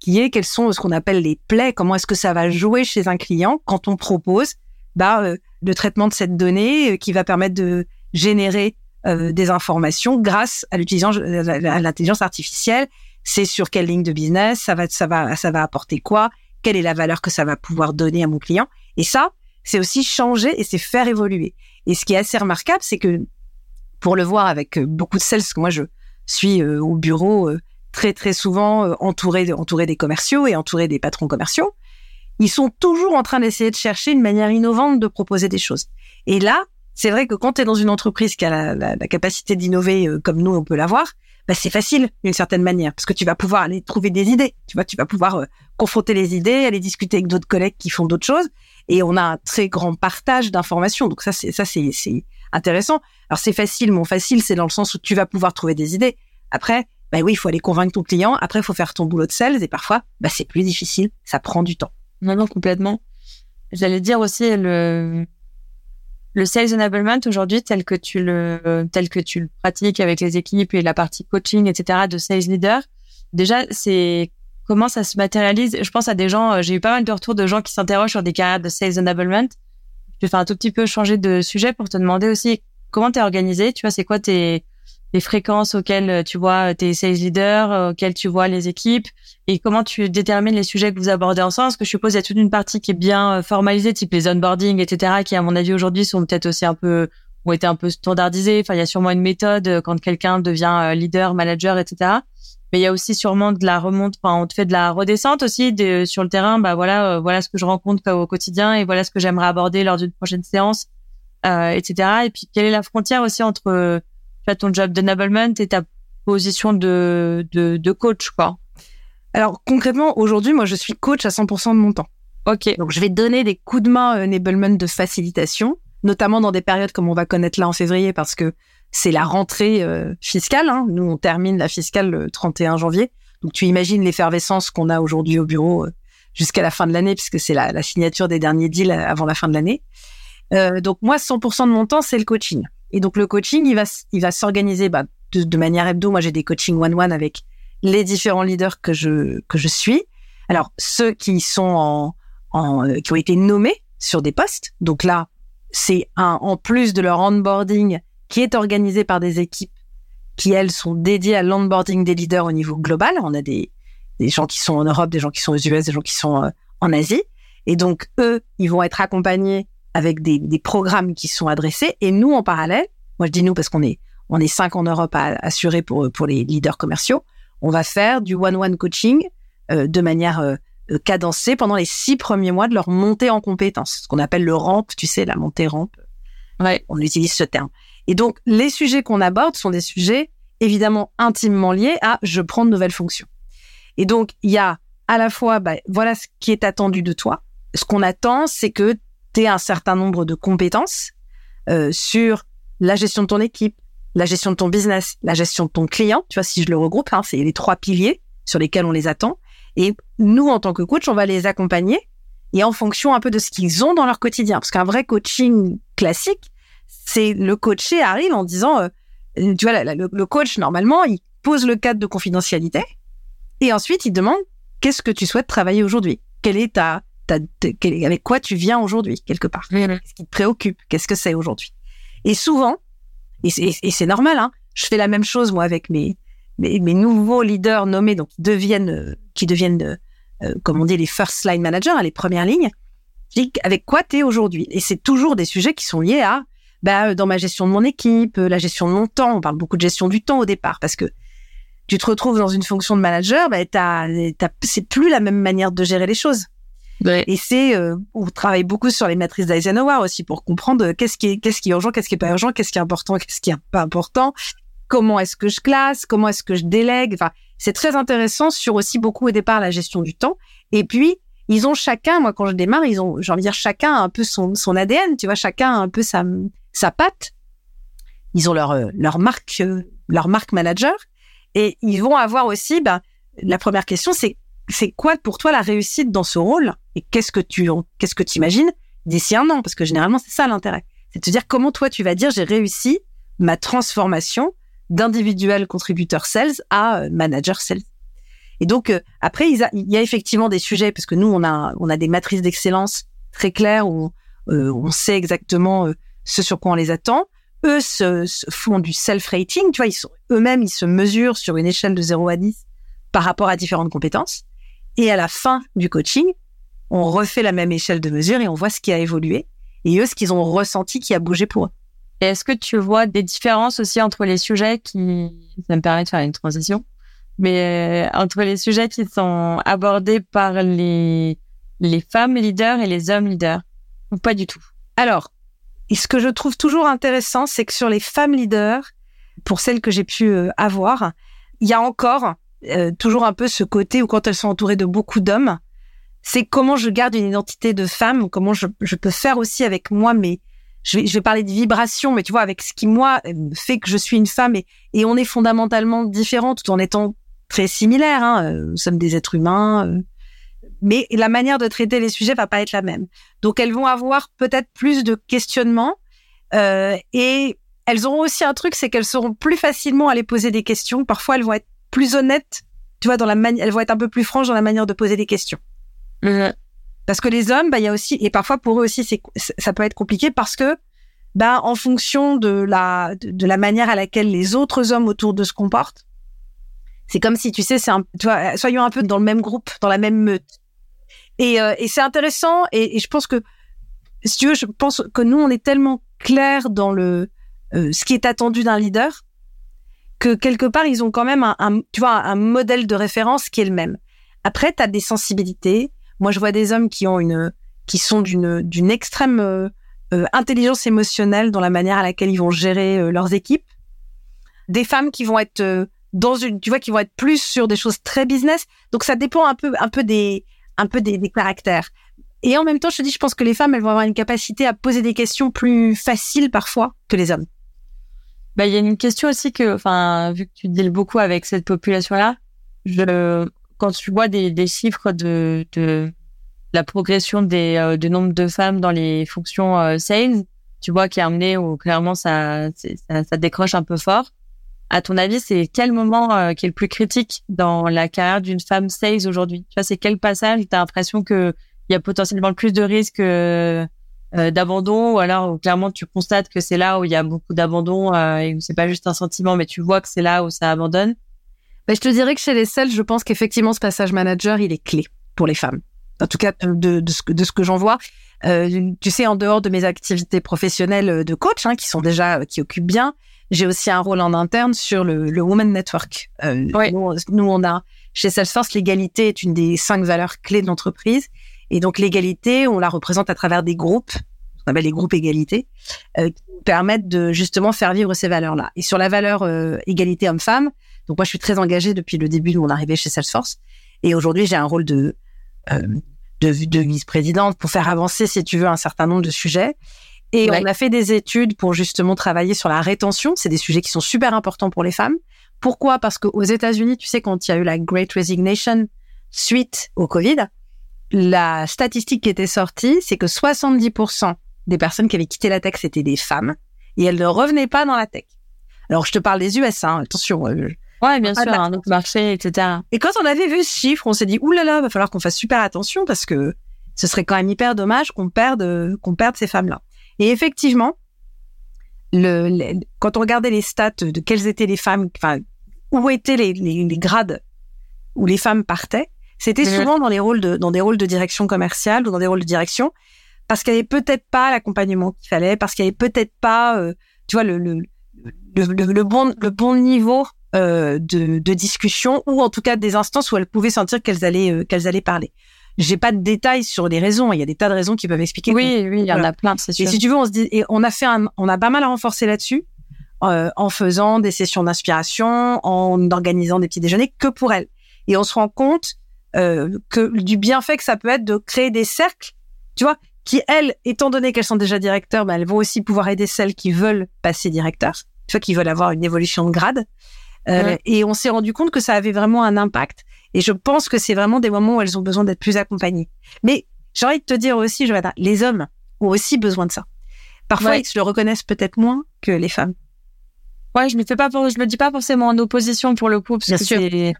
qui est quels sont ce qu'on appelle les plaies, comment est-ce que ça va jouer chez un client quand on propose bah, le traitement de cette donnée qui va permettre de générer des informations grâce à l'utilisation à l'intelligence artificielle c'est sur quelle ligne de business, ça va, ça va, ça va apporter quoi, quelle est la valeur que ça va pouvoir donner à mon client. Et ça, c'est aussi changer et c'est faire évoluer. Et ce qui est assez remarquable, c'est que pour le voir avec euh, beaucoup de sales, que moi je suis euh, au bureau euh, très très souvent entouré, entouré des commerciaux et entouré des patrons commerciaux, ils sont toujours en train d'essayer de chercher une manière innovante de proposer des choses. Et là, c'est vrai que quand tu es dans une entreprise qui a la capacité d'innover comme nous on peut l'avoir, bah, c'est facile d'une certaine manière parce que tu vas pouvoir aller trouver des idées. Tu vois, tu vas pouvoir euh, confronter les idées, aller discuter avec d'autres collègues qui font d'autres choses et on a un très grand partage d'informations. Donc ça, c'est ça, c'est intéressant. Alors c'est facile, mon facile, c'est dans le sens où tu vas pouvoir trouver des idées. Après, bah oui, il faut aller convaincre ton client. Après, il faut faire ton boulot de sales et parfois, bah c'est plus difficile. Ça prend du temps. Non, non, complètement. J'allais dire aussi le le sales enablement aujourd'hui tel que tu le tel que tu le pratiques avec les équipes et la partie coaching etc de sales leader déjà c'est comment ça se matérialise. Je pense à des gens j'ai eu pas mal de retours de gens qui s'interrogent sur des carrières de sales enablement. Je vais faire un tout petit peu changer de sujet pour te demander aussi comment tu es organisé. Tu vois c'est quoi tes les fréquences auxquelles tu vois tes sales leaders, auxquelles tu vois les équipes, et comment tu détermines les sujets que vous abordez ensemble. Parce que je suppose il y a toute une partie qui est bien formalisée, type les onboarding, etc., qui à mon avis aujourd'hui sont peut-être aussi un peu ont été un peu standardisées. Enfin, il y a sûrement une méthode quand quelqu'un devient leader, manager, etc mais il y a aussi sûrement de la remonte. Enfin, on te fait de la redescente aussi sur le terrain. Bah voilà, euh, voilà ce que je rencontre au quotidien et voilà ce que j'aimerais aborder lors d'une prochaine séance, euh, etc. Et puis quelle est la frontière aussi entre tu ton job d'enablement et ta position de, de, de coach, quoi. Alors concrètement, aujourd'hui, moi, je suis coach à 100% de mon temps. Ok. Donc je vais donner des coups de main enablement de facilitation, notamment dans des périodes comme on va connaître là en février, parce que c'est la rentrée euh, fiscale. Hein. Nous, on termine la fiscale le 31 janvier. Donc, tu imagines l'effervescence qu'on a aujourd'hui au bureau euh, jusqu'à la fin de l'année, puisque c'est la, signature des derniers deals avant la fin de l'année. Euh, donc, moi, 100% de mon temps, c'est le coaching. Et donc, le coaching, il va, il va s'organiser bah, de, manière hebdo. Moi, j'ai des coachings one-one avec les différents leaders que je, que je suis. Alors, ceux qui sont en, en qui ont été nommés sur des postes. Donc là, c'est un, en plus de leur onboarding, qui est organisée par des équipes qui, elles, sont dédiées à l'onboarding des leaders au niveau global. On a des, des gens qui sont en Europe, des gens qui sont aux US, des gens qui sont euh, en Asie. Et donc, eux, ils vont être accompagnés avec des, des, programmes qui sont adressés. Et nous, en parallèle, moi je dis nous parce qu'on est, on est cinq en Europe à assurer pour, pour les leaders commerciaux, on va faire du one-one coaching euh, de manière euh, cadencée pendant les six premiers mois de leur montée en compétences, ce qu'on appelle le ramp, tu sais, la montée ramp. Ouais. On utilise ce terme. Et donc, les sujets qu'on aborde sont des sujets évidemment intimement liés à je prends de nouvelles fonctions. Et donc, il y a à la fois, bah, voilà ce qui est attendu de toi. Ce qu'on attend, c'est que un certain nombre de compétences euh, sur la gestion de ton équipe, la gestion de ton business, la gestion de ton client. Tu vois, si je le regroupe, hein, c'est les trois piliers sur lesquels on les attend. Et nous, en tant que coach, on va les accompagner et en fonction un peu de ce qu'ils ont dans leur quotidien. Parce qu'un vrai coaching classique, c'est le coaché arrive en disant, euh, tu vois, le, coach normalement, il pose le cadre de confidentialité et ensuite il demande qu'est-ce que tu souhaites travailler aujourd'hui, quel est ta, avec quoi tu viens aujourd'hui quelque part, qu'est-ce qui te préoccupe, qu'est-ce que c'est aujourd'hui? Et souvent, et c'est normal, hein, je fais la même chose moi avec mes mes, nouveaux leaders nommés, donc qui deviennent euh, qui deviennent euh, comme on dit les first line managers, hein, les premières lignes. avec quoi tu es aujourd'hui? Et c'est toujours des sujets qui sont liés à bah, euh, dans ma gestion de mon équipe, euh, la gestion de mon temps. On parle beaucoup de gestion du temps au départ parce que tu te retrouves dans une fonction de manager, bah, t'as, c'est plus la même manière de gérer les choses. Et c'est, euh, on travaille beaucoup sur les matrices d'Eisenhower aussi pour comprendre qu'est-ce qui est, qu'est-ce qui est urgent, qu'est-ce qui est pas urgent, qu'est-ce qui est important, qu'est-ce qui est pas important, comment est-ce que je classe, comment est-ce que je délègue. Enfin, c'est très intéressant sur aussi beaucoup au départ la gestion du temps. Et puis, ils ont chacun, moi quand je démarre, ils ont, j'ai envie de dire, chacun un peu son, son ADN, tu vois, chacun un peu sa, sa patte. Ils ont leur euh, leur marque euh, leur marque manager et ils vont avoir aussi ben, la première question c'est c'est quoi pour toi la réussite dans ce rôle et qu'est-ce que tu qu'est-ce que tu imagines d'ici un an? Parce que généralement c'est ça l'intérêt c'est de te dire comment toi tu vas dire j'ai réussi ma transformation d'individuel contributeur sales à euh, manager sales et donc après il, y a effectivement des sujets parce que nous on a on a des matrices d'excellence très claires où on sait exactement ce sur quoi on les attend. Eux se, font du self-rating, tu vois, ils sont eux-mêmes, ils se mesurent sur une échelle de 0 à 10 par rapport à différentes compétences. Et à la fin du coaching, on refait la même échelle de mesure et on voit ce qui a évolué et eux, ce qu'ils ont ressenti qui a bougé pour eux. Est-ce que tu vois des différences aussi entre les sujets qui, ça me permet de faire une transition, mais euh, entre les sujets qui sont abordés par les, les femmes leaders et les hommes leaders, ou pas du tout? Alors, ce que je trouve toujours intéressant, c'est que sur les femmes leaders, pour celles que j'ai pu euh, avoir, il y a encore euh, toujours un peu ce côté où quand elles sont entourées de beaucoup d'hommes, c'est comment je garde une identité de femme, comment je, je peux faire aussi avec moi mais je vais, je vais parler de vibration, mais tu vois, avec ce qui, moi, fait que je suis une femme et, et on est fondamentalement différents tout en étant très similaires. Hein. Euh, nous sommes des êtres humains, mais la manière de traiter les sujets va pas être la même. Donc elles vont avoir peut-être plus de questionnements euh, et elles auront aussi un truc, c'est qu'elles seront plus facilement à les poser des questions. Parfois elles vont être plus honnêtes, tu vois, dans la manière, elles vont être un peu plus franches dans la manière de poser des questions. Mmh. Parce que les hommes, bah il y a aussi et parfois pour eux aussi c'est ça peut être compliqué parce que ben en fonction de la de, la manière à laquelle les autres hommes autour de se comportent. C'est comme si tu sais, c'est un, tu vois, soyons un peu dans le même groupe, dans la même meute. Et, euh, et c'est intéressant. Et, et, je pense que si tu veux, je pense que nous on est tellement clair dans le euh, ce qui est attendu d'un leader que quelque part ils ont quand même un, tu vois un modèle de référence qui est le même. Après, tu as des sensibilités. Moi, je vois des hommes qui ont une qui sont d'une d'une extrême euh, euh, intelligence émotionnelle dans la manière à laquelle ils vont gérer euh, leurs équipes. Des femmes qui vont être euh, dans une, tu vois, qui vont être plus sur des choses très business. Donc ça dépend un peu, un peu des, un peu des, des caractères. Et en même temps, je te dis, je pense que les femmes, elles vont avoir une capacité à poser des questions plus faciles parfois que les hommes. Bah, il y a une question aussi que, enfin, vu que tu deals beaucoup avec cette population-là, je, quand tu vois des, des chiffres de, de la progression des, euh, du nombre de femmes dans les fonctions euh, sales, tu vois, qui est amené où clairement ça, ça, ça, décroche un peu fort. À ton avis, c'est quel moment euh, qui est le plus critique dans la carrière d'une femme sales aujourd'hui? Tu vois, c'est quel passage? Tu as l'impression que il y a potentiellement le plus de risques euh, d'abandon ou alors où clairement tu constates que c'est là où il y a beaucoup d'abandon et où c'est pas juste un sentiment, mais tu vois que c'est là où ça abandonne ben, Je te dirais que chez les sales, je pense qu'effectivement ce passage manager, il est clé pour les femmes en tout cas de, de ce que, de ce que j'en vois. Euh, tu sais, en dehors de mes activités professionnelles de coach, hein, qui sont déjà, qui occupent bien, j'ai aussi un rôle en interne sur le, le Women Network. Euh, nous, on a chez Salesforce, l'égalité est une des cinq valeurs clés de l'entreprise. Et donc l'égalité, on la représente à travers des groupes, on appelle les groupes égalité, euh, qui permettent de justement faire vivre ces valeurs-là. Et sur la valeur euh, égalité homme-femme, donc moi je suis très engagée depuis le début de mon arrivée chez Salesforce. Et aujourd'hui j'ai un rôle de euh, de, de vice-présidente pour faire avancer, si tu veux, un certain nombre de sujets. Et on a fait des études pour justement travailler sur la rétention. C'est des sujets qui sont super importants pour les femmes. Pourquoi? Parce qu'aux États-Unis, tu sais, quand il y a eu la Great Resignation suite au Covid, la statistique qui était sortie, c'est que 70% des personnes qui avaient quitté la tech, c'était des femmes, et elles ne revenaient pas dans la tech. Alors, je te parle des US, hein, attention, euh, Ouais, bien sûr, un autre marché, etc. Et quand on avait vu ce chiffre, on s'est dit, oulala, va falloir qu'on fasse super attention parce que ce serait quand même hyper dommage qu'on perde, qu'on perde ces femmes-là. Et effectivement, le, quand on regardait les stats de quelles étaient les femmes, enfin, où étaient les, les, grades où les femmes partaient, c'était souvent dans les rôles de, dans des rôles de direction commerciale ou dans des rôles de direction, parce qu'il n'y avait peut-être pas l'accompagnement qu'il fallait, parce qu'il n'y avait peut-être pas, euh, tu vois, le, le, le, le, bon, le bon niveau euh, de, de, discussion ou en tout cas des instances où elles pouvaient sentir qu'elles allaient euh, qu'elles allaient parler. J'ai pas de détails sur les raisons. Il y a des tas de raisons qui peuvent expliquer. Oui, oui, il y en a plein, c'est sûr. Et si tu veux, on se dit, et on a fait un, on a pas mal renforcé là-dessus euh, en faisant des sessions d'inspiration, en organisant des petits déjeuners que pour elles. Et on se rend compte euh, que du bienfait que ça peut être de créer des cercles, tu vois, qui elles, étant donné qu'elles sont déjà directeurs, ben, elles vont aussi pouvoir aider celles qui veulent passer directeur, tu vois, qui veulent avoir une évolution de grade. Euh, et on s'est rendu compte que ça avait vraiment un impact. Et je pense que c'est vraiment des moments où elles ont besoin d'être plus accompagnées. Mais j'ai envie de te dire aussi, Joanna, les hommes ont aussi besoin de ça. Parfois, ils se le reconnaissent peut-être moins que les femmes. Ouais, je me fais pas, je le dis pas forcément en opposition pour le coup, parce que c'est,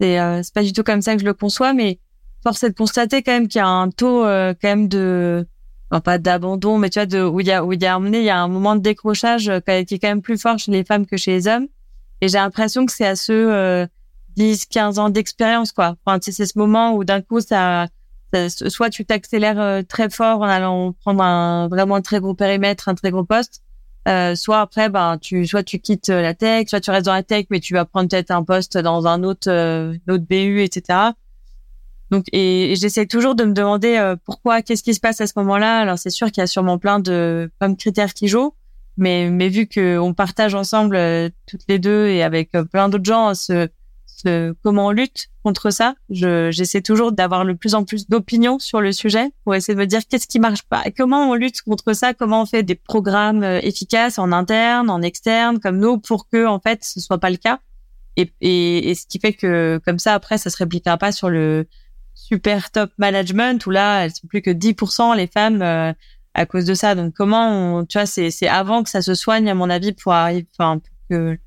c'est, euh, pas du tout comme ça que je le conçois, mais force est de constater quand même qu'il y a un taux euh, quand même de, enfin, pas d'abandon, mais tu vois, de où il y a où il y a amené, il y a un moment de décrochage qui est quand même plus fort chez les femmes que chez les hommes. Et j'ai l'impression que c'est à ceux euh, 10, 15 ans d'expérience, quoi. Enfin, c'est ce moment où d'un coup, ça, soit tu t'accélères euh, très fort en allant prendre un vraiment un très gros périmètre, un très gros poste, euh, soit après, ben, tu, soit tu quittes euh, la tech, soit tu restes dans la tech, mais tu vas prendre peut-être un poste dans un autre, euh, autre BU, etc. Donc, et, j'essaie toujours de me demander pourquoi, qu'est-ce qui se passe à ce moment-là? Alors, c'est sûr qu'il y a sûrement plein de, plein de critères qui jouent. Mais, mais vu qu'on partage ensemble euh, toutes les deux et avec euh, plein d'autres gens ce, ce, comment on lutte contre ça, je, j'essaie toujours d'avoir le plus en plus d'opinions sur le sujet pour essayer de me dire qu'est-ce qui marche pas, comment on lutte contre ça, comment on fait des programmes euh, efficaces en interne, en externe, comme nous, pour que en fait ce soit pas le cas? Et, ce qui fait que comme ça après ça se répliquera pas sur le super top management où là elles sont plus que 10% les femmes à cause de ça. Donc comment on, tu vois, c'est c'est avant que ça se soigne à mon avis pour arriver, enfin que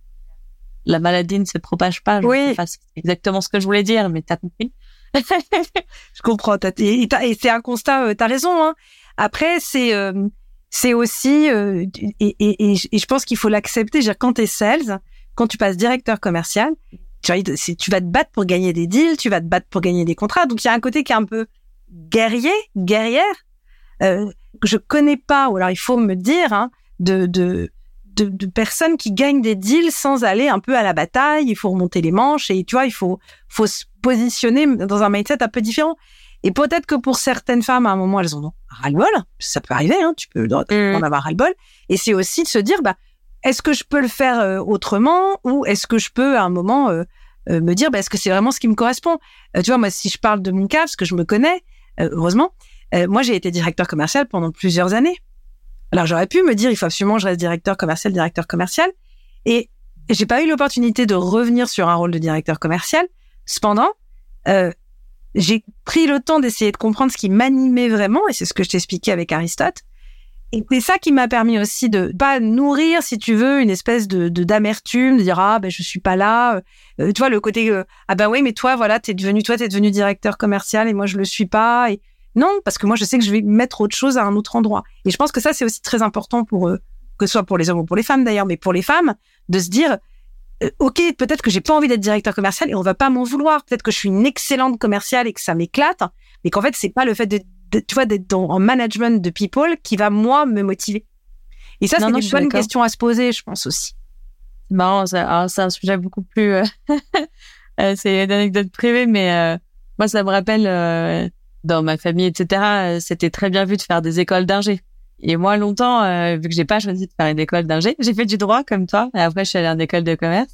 la maladie ne se propage pas. Oui, c'est exactement ce que je voulais dire, mais t'as compris. je comprends. et, et c'est un constat. Euh, t'as raison. Hein. Après, c'est euh, c'est aussi euh, et, et, et, je pense qu'il faut l'accepter. Quand tu es sales, quand tu passes directeur commercial, tu, tu vas te battre pour gagner des deals, tu vas te battre pour gagner des contrats. Donc il y a un côté qui est un peu guerrier, guerrière. Que je connais pas, ou alors il faut me dire, hein, de, de, de, de, personnes qui gagnent des deals sans aller un peu à la bataille. Il faut remonter les manches et tu vois, il faut, faut se positionner dans un mindset un peu différent. Et peut-être que pour certaines femmes, à un moment, elles en ont ras-le-bol. Ça peut arriver, hein, tu peux en mm. avoir ras-le-bol. Et c'est aussi de se dire, bah, est-ce que je peux le faire euh, autrement ou est-ce que je peux à un moment euh, euh, me dire, bah, est-ce que c'est vraiment ce qui me correspond? Tu vois, moi, si je parle de mon cas, parce que je me connais, heureusement, moi, j'ai été directeur commercial pendant plusieurs années. Alors, j'aurais pu me dire, il faut absolument que je reste directeur commercial, directeur commercial. Et j'ai pas eu l'opportunité de revenir sur un rôle de directeur commercial. Cependant, euh, j'ai pris le temps d'essayer de comprendre ce qui m'animait vraiment, et c'est ce que je t'expliquais avec Aristote. Et c'est ça qui m'a permis aussi de pas nourrir, si tu veux, une espèce de d'amertume, de, dire ah ben je suis pas là. Euh, tu vois le côté euh, ah ben oui mais toi voilà t'es devenu toi t'es devenu directeur commercial et moi je le suis pas. Non parce que moi je sais que je vais mettre autre chose à un autre endroit. Et je pense que ça c'est aussi très important pour eux, que ce soit pour les hommes ou pour les femmes d'ailleurs, mais pour les femmes de se dire euh, ok, peut-être que j'ai pas envie d'être directeur commercial et on va pas m'en vouloir. Peut-être que je suis une excellente commerciale et que ça m'éclate, mais qu'en fait c'est pas le fait de, tu vois d'être en management de people qui va moi me motiver. Et ça c'est une bonne question à se poser, je pense aussi. C'est marrant, c'est un sujet beaucoup plus. Euh, euh, c'est une anecdote privée, mais moi ça me rappelle dans ma famille, etc. C'était très bien vu de faire des écoles d'ingé. Et moi, longtemps, euh, vu que j'ai pas choisi de faire une école d'ingé, j'ai fait du droit comme toi. Et après, je suis allée en école de commerce.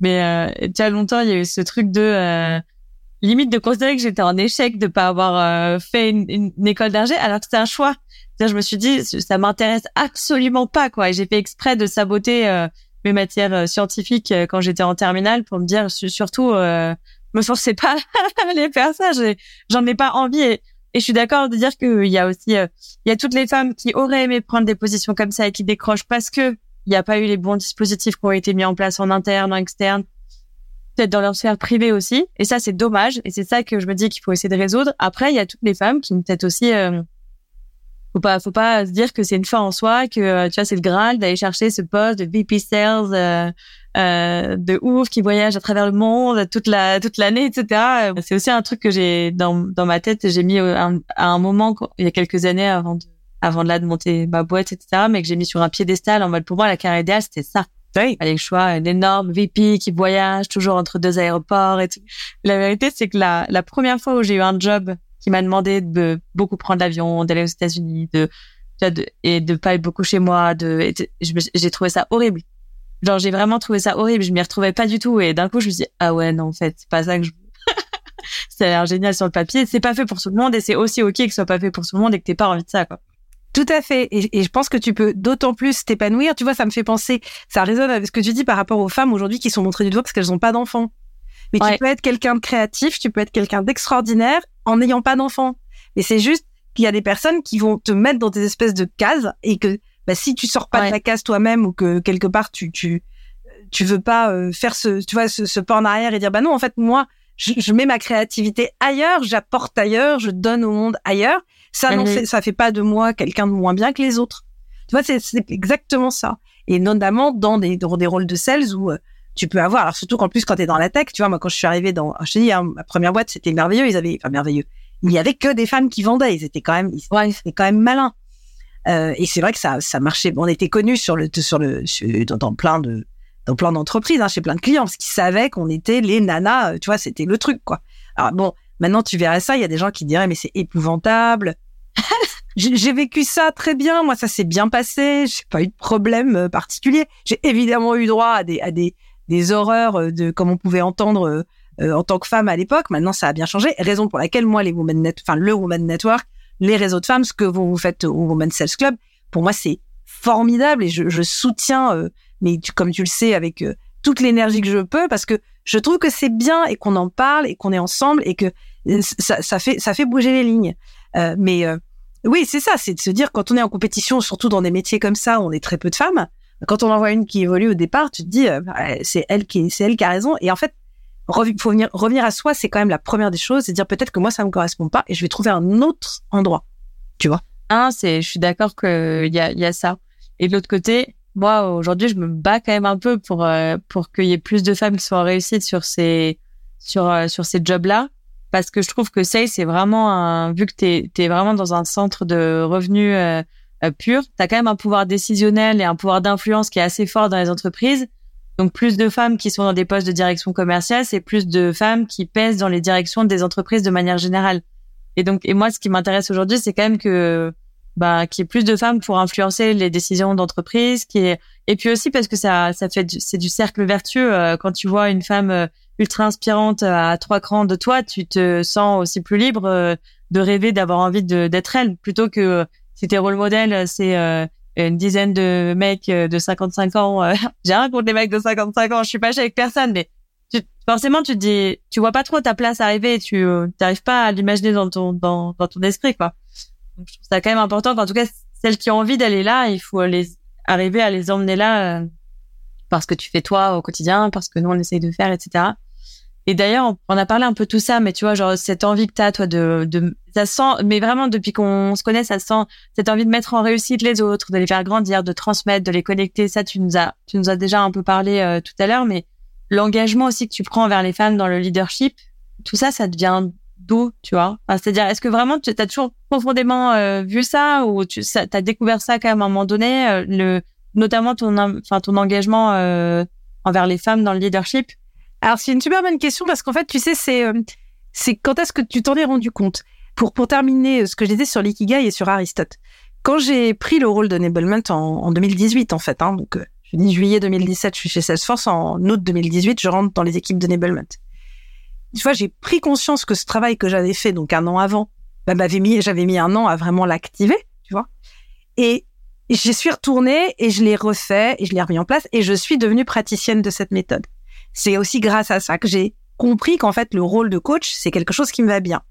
Mais euh, tu as longtemps, il y a eu ce truc de euh, limite de considérer que j'étais en échec de pas avoir euh, fait une, une, école d'ingé, alors que c'était un choix. je me suis dit, ça m'intéresse absolument pas, quoi. Et j'ai fait exprès de saboter mes matières scientifiques quand j'étais en terminale pour me dire surtout, me forcez pas aller faire ça. J'en ai, pas envie. Et, et je suis d'accord de dire qu'il y a aussi, euh, il y a toutes les femmes qui auraient aimé prendre des positions comme ça et qui décrochent parce que il n'y a pas eu les bons dispositifs qui ont été mis en place en interne, en externe, peut-être dans leur sphère privée aussi. Et ça, c'est dommage. Et c'est ça que je me dis qu'il faut essayer de résoudre. Après, il y a toutes les femmes qui peut-être aussi, euh, faut pas, faut pas se dire que c'est une fin en soi, que euh, tu vois, c'est le graal d'aller chercher ce poste de VP Sales. Euh, euh, de ouf qui voyage à travers le monde toute la toute l'année etc c'est aussi un truc que j'ai dans dans ma tête j'ai mis à un moment il y a quelques années avant de avant de là de monter ma boîte etc mais que j'ai mis sur un piédestal en mode pour moi la carrière idéale c'était ça oui. Je sois un énorme VP qui voyage toujours entre deux aéroports et tout. La vérité, c'est que la, la première fois où j'ai eu un job qui m'a demandé de beaucoup prendre l'avion, d'aller aux États-Unis, de, de, et de pas être beaucoup chez moi, de, j'ai trouvé ça horrible. Genre, j'ai vraiment trouvé ça horrible. Je m'y retrouvais pas du tout. Et d'un coup, je me suis dit, ah ouais, non, en fait, c'est pas ça que je ça a l'air génial sur le papier. C'est pas fait pour tout le monde et c'est aussi ok que ce soit pas fait pour tout le monde et que t'aies pas envie de ça, quoi. Tout à fait. Et, je pense que tu peux d'autant plus t'épanouir. Tu vois, ça me fait penser, ça résonne avec ce que tu dis par rapport aux femmes aujourd'hui qui sont montrées du doigt parce qu'elles ont pas d'enfants. Mais tu peux être quelqu'un de créatif, tu peux être quelqu'un d'extraordinaire en n'ayant pas d'enfants. Mais c'est juste qu'il y a des personnes qui vont te mettre dans des espèces de cases et que bah, si tu sors pas de la case toi-même ou que quelque part tu tu tu veux pas euh, faire ce tu vois ce, ce, pas en arrière et dire bah non en fait moi je, je mets ma créativité ailleurs, j'apporte ailleurs, je donne au monde ailleurs. Ça non mhm. ça fait pas de moi quelqu'un de moins bien que les autres. Tu vois c'est exactement ça. Et notamment dans des dans des rôles de sales où euh, tu peux avoir alors surtout qu'en plus quand tu es dans la tech, tu vois moi quand je suis arrivée dans je te dis hein, ma première boîte c'était merveilleux, ils avaient enfin merveilleux. Il y avait que des femmes qui vendaient, ils étaient quand même ils, ouais, c'était quand même malin. Euh, et c'est vrai que ça, ça marchait. On était connus sur le, sur le, dans, plein de, dans plein d'entreprises, hein, chez plein de clients, parce qu'ils savaient qu'on était les nanas. Euh, tu vois, c'était le truc, quoi. Alors bon, maintenant tu verrais ça, il y a des gens qui diraient mais c'est épouvantable. j'ai vécu ça très bien. Moi, ça s'est bien passé. J'ai pas eu de problème euh, particulier. J'ai évidemment eu droit à des, à des, des horreurs de comme on pouvait entendre en tant que femme à l'époque. Maintenant, ça a bien changé. Raison pour laquelle moi, les Women Net, enfin le Women Network, les réseaux de femmes, ce que vous, faites au Women's Sales Club, pour moi, c'est formidable et je, soutiens, euh, mais comme tu le sais, avec euh, toute l'énergie que je peux, parce que je trouve que c'est bien et qu'on en parle et qu'on est ensemble et que euh, ça, ça, fait ça fait bouger les lignes. mais oui, c'est ça, c'est de se dire quand on est en compétition, surtout dans des métiers comme ça, on est très peu de femmes. Quand on en voit une qui évolue au départ, tu te dis bah, c'est elle qui c'est elle qui a raison. Et en fait, faut venir, revenir à soi, c'est quand même la première des choses, c'est dire peut-être que moi ça me correspond pas et je vais trouver un autre endroit. Tu vois? Un, c'est, je suis d'accord qu'il y a, y a ça. Et de l'autre côté, moi, aujourd'hui, je me bats quand même un peu pour, euh, pour qu'il y ait plus de femmes qui soient réussies sur ces, sur, euh, sur ces jobs-là. Parce que je trouve que ça, c'est vraiment un, vu que t'es, es vraiment dans un centre de revenus euh, euh pur, t'as quand même un pouvoir décisionnel et un pouvoir d'influence qui est assez fort dans les entreprises. Donc, plus de femmes qui sont dans des postes de direction commerciale, c'est plus de femmes qui pèsent dans les directions des entreprises de manière générale. Et donc, et moi, ce qui m'intéresse aujourd'hui, c'est quand même que bah, qu'il y ait plus de femmes pour influencer les décisions d'entreprise, qui est... et puis aussi parce que ça, ça fait, c'est du cercle vertueux. Euh, quand tu vois une femme euh, ultra inspirante à trois crans de toi, tu te sens aussi plus libre de rêver, d'avoir envie d'être elle, plutôt que si tes rôle modèles, c'est une dizaine de mecs de 55 ans. J'ai rien contre les mecs de 55 ans, je suis pas avec personne, mais tu, forcément tu te dis, tu vois pas trop ta place arriver, tu n'arrives pas à l'imaginer dans ton dans, dans ton esprit, quoi. Donc, je trouve ça quand même important qu'en tout cas, celles qui ont envie d'aller là, il faut les arriver à les emmener là euh, parce que tu fais toi au quotidien, parce que nous on essaye de faire, etc. Et d'ailleurs, on, a parlé un peu de tout ça, mais tu vois, genre cette envie que t'as, toi, de, de, ça sent, mais vraiment depuis qu'on se connaît, ça sent cette envie de mettre en réussite les autres, de les faire grandir, de transmettre, de les connecter. Ça, tu nous as, tu nous as déjà un peu parlé euh, tout à l'heure, mais l'engagement aussi que tu prends vers les femmes dans le leadership, tout ça, ça devient d'où, tu vois? C'est-à-dire, est-ce que vraiment tu as toujours profondément euh, vu ça ou tu as découvert ça quand même à un moment donné, euh, le, notamment ton, enfin, ton engagement euh, envers les femmes dans le leadership? Alors, c'est une super bonne question parce qu'en fait, tu sais, c'est c'est quand est-ce que tu t'en es rendu compte? Pour, pour terminer ce que je disais sur l'ikigai et sur Aristote. Quand j'ai pris le rôle d'enablement en, en 2018, en fait, hein, donc je dis juillet 2017, je suis chez Salesforce, en août 2018, je rentre dans les équipes d'enablement tu vois, j'ai pris conscience que ce travail que j'avais fait donc un an avant, bah, m'avait mis, j'avais mis un an à vraiment l'activer, tu vois. Et j'y suis retournée et je l'ai refait et je l'ai remis en place et je suis devenue praticienne de cette méthode. C'est aussi grâce à ça que j'ai compris qu'en fait le rôle de coach c'est quelque chose qui me va bien.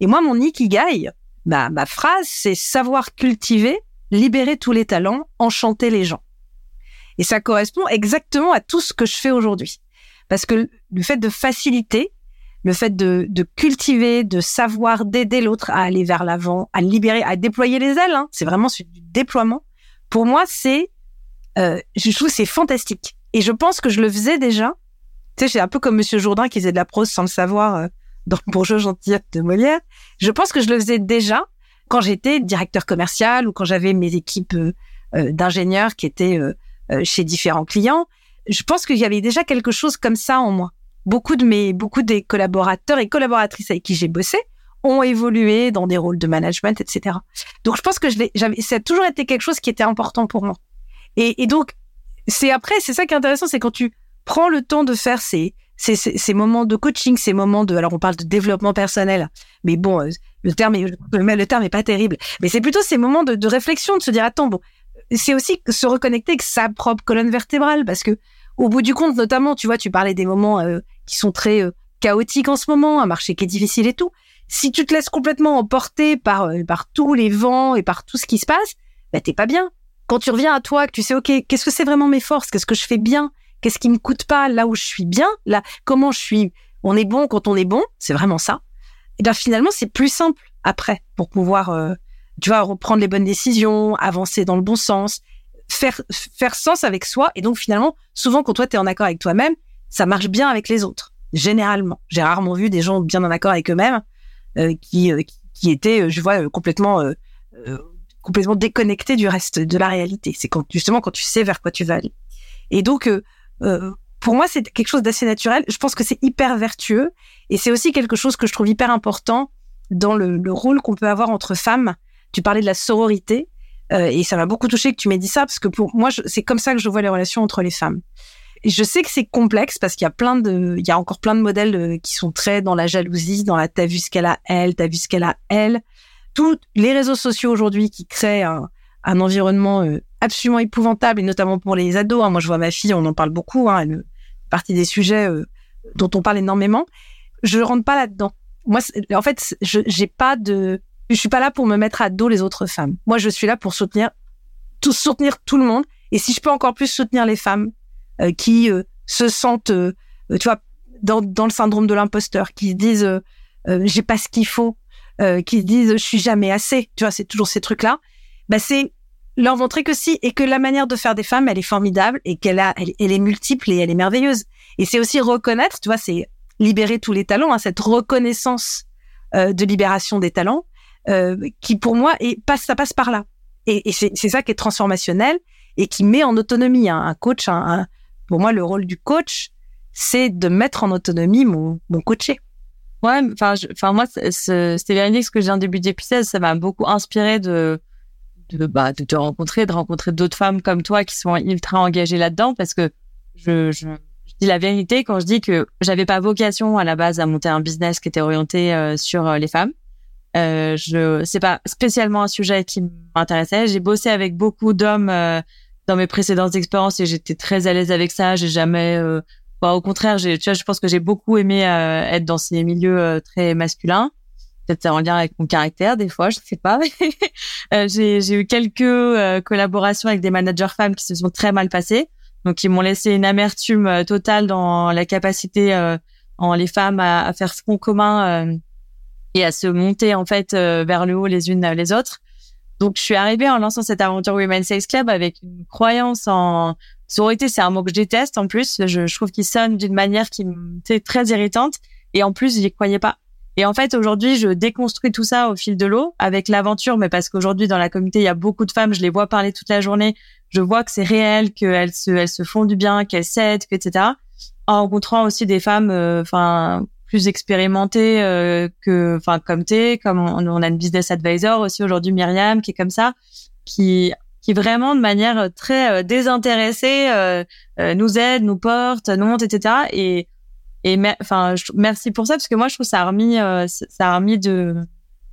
Et moi mon ikigai, bah, ma phrase c'est savoir cultiver, libérer tous les talents, enchanter les gens. Et ça correspond exactement à tout ce que je fais aujourd'hui. Parce que le fait de faciliter, le fait de, de cultiver, de savoir, d'aider l'autre à aller vers l'avant, à libérer, à déployer les ailes. Hein. C'est vraiment du déploiement. Pour moi, c'est, euh, je trouve c'est fantastique. Et je pense que je le faisais déjà. Tu sais, c'est un peu comme Monsieur Jourdain qui faisait de la prose sans le savoir euh, dans Bourgeois Gentilhomme de Molière. Je pense que je le faisais déjà quand j'étais directeur commercial ou quand j'avais mes équipes euh, euh d'ingénieurs qui étaient chez différents clients. Je pense qu'il y avait déjà quelque chose comme ça en moi beaucoup de mes, beaucoup des collaborateurs et collaboratrices avec qui j'ai bossé ont évolué dans des rôles de management, etc. Donc, je pense que je j'avais, ça a toujours été quelque chose qui était important pour moi. Et donc, c'est après, c'est ça qui est intéressant, c'est quand tu prends le temps de faire ces, ces, ces, moments de coaching, ces moments de, alors on parle de développement personnel, mais bon, euh, le terme est, le terme est pas terrible, mais c'est plutôt ces moments de, de réflexion, de se dire, attends, bon, c'est aussi se reconnecter avec sa propre colonne vertébrale, parce que au bout du compte, notamment, tu vois, tu parlais des moments euh, qui sont très euh, chaotiques en ce moment, un marché qui est difficile et tout. Si tu te laisses complètement emporter par euh, par tous les vents et par tout ce qui se passe, bah t'es pas bien. Quand tu reviens à toi, que tu sais, ok, qu'est-ce que c'est vraiment mes forces, qu'est-ce que je fais bien, qu'est-ce qui me coûte pas, là où je suis bien, là, comment je suis, on est bon quand on est bon, c'est vraiment ça. Et bien finalement, c'est plus simple après pour pouvoir, tu vois, reprendre les bonnes décisions, avancer dans le bon sens faire, faire sens avec soi. Et donc, finalement, souvent, quand toi, tu es en accord avec toi-même, ça marche bien avec les autres. Généralement. J'ai rarement vu des gens bien en accord avec eux-mêmes euh, qui, euh, qui étaient, euh, je vois, complètement, complètement déconnectés du reste de la réalité. C'est quand, justement quand tu sais vers quoi tu vas aller. Et donc, pour moi, c'est quelque chose d'assez naturel. Je pense que c'est hyper vertueux. Et c'est aussi quelque chose que je trouve hyper important dans le, le rôle qu'on peut avoir entre femmes. Tu parlais de la sororité. Euh, et ça m'a beaucoup touché que tu m'aies dit ça parce que pour moi, c'est comme ça que je vois les relations entre les femmes. Je sais que c'est complexe parce qu'il y a plein de, il y a encore plein de modèles euh, qui sont très dans la jalousie, dans la t'as vu ce qu'elle a elle, t'as vu ce qu'elle a elle. Tous les réseaux sociaux aujourd'hui qui créent un, environnement euh, absolument épouvantable et notamment pour les ados. Hein. Moi, je vois ma fille, on en parle beaucoup. Hein, elle partie des sujets dont on parle énormément. Je rentre pas là-dedans. Moi, en fait, je j'ai pas de je suis pas là pour me mettre à dos les autres femmes. Moi, je suis là pour soutenir tout, soutenir tout le monde. Et si je peux encore plus soutenir les femmes euh, qui euh, se sentent, euh, tu vois, dans, dans le syndrome de l'imposteur, qui se disent j'ai pas ce qu'il faut, euh, qui se disent je suis jamais assez, tu vois, c'est toujours ces trucs-là. Bah c'est leur montrer que si et que la manière de faire des femmes, elle est formidable et qu'elle a, elle, est multiple et elle est merveilleuse. Et c'est aussi reconnaître, tu vois, c'est libérer tous les talents, hein, cette reconnaissance euh, de libération des talents, euh, qui pour moi et passe, ça passe par là. Et, et c'est ça qui est transformationnel et qui met en autonomie hein, un coach. Un, pour moi, le rôle du coach, c'est de mettre en autonomie mon, mon coaché. Ouais, enfin, enfin moi, c'était Véronique, ce que j'ai en début d'épisode, ça m'a beaucoup inspiré de de, bah, de te rencontrer, de rencontrer d'autres femmes comme toi qui sont ultra engagées là-dedans, parce que je, je, je, dis la vérité quand je dis que j'avais pas vocation à la base à monter un business qui était orienté euh, sur euh, les femmes. Euh, je c'est pas spécialement un sujet qui m'intéressait. J'ai bossé avec beaucoup d'hommes euh, dans mes précédentes expériences et j'étais très à l'aise avec ça. J'ai jamais, bah, au contraire, j'ai, tu vois, je pense que j'ai beaucoup aimé être dans ces milieux très masculins peut-être en lien avec mon caractère des fois, je sais pas. euh, j'ai, eu quelques euh, collaborations avec des managers femmes qui se sont très mal passées, donc ils m'ont laissé une amertume euh, totale dans la capacité en les femmes à, à faire front commun et à se monter en fait vers le haut les unes les autres. Donc je suis arrivée en lançant cette aventure Women's Sales Club avec une croyance en sororité, c'est un mot que je déteste en plus. Je, trouve qu'il sonne d'une manière qui me très irritante et en plus j'y croyais pas et en fait, aujourd'hui, je déconstruis tout ça au fil de l'eau avec l'aventure, mais parce qu'aujourd'hui, dans la communauté, il y a beaucoup de femmes, je les vois parler toute la journée, je vois que c'est réel, qu'elles se, elles se font du bien, qu'elles s'aident, etc. En rencontrant aussi des femmes, euh, enfin, plus expérimentées euh, que, enfin, comme t'es, comme on, a une business advisor aussi aujourd'hui, Myriam, qui est comme ça, qui qui vraiment de manière très euh, désintéressée nous aide, nous porte, nous monte, etc. Et et enfin, merci pour ça parce que moi, je trouve ça a remis, euh, ça a remis de,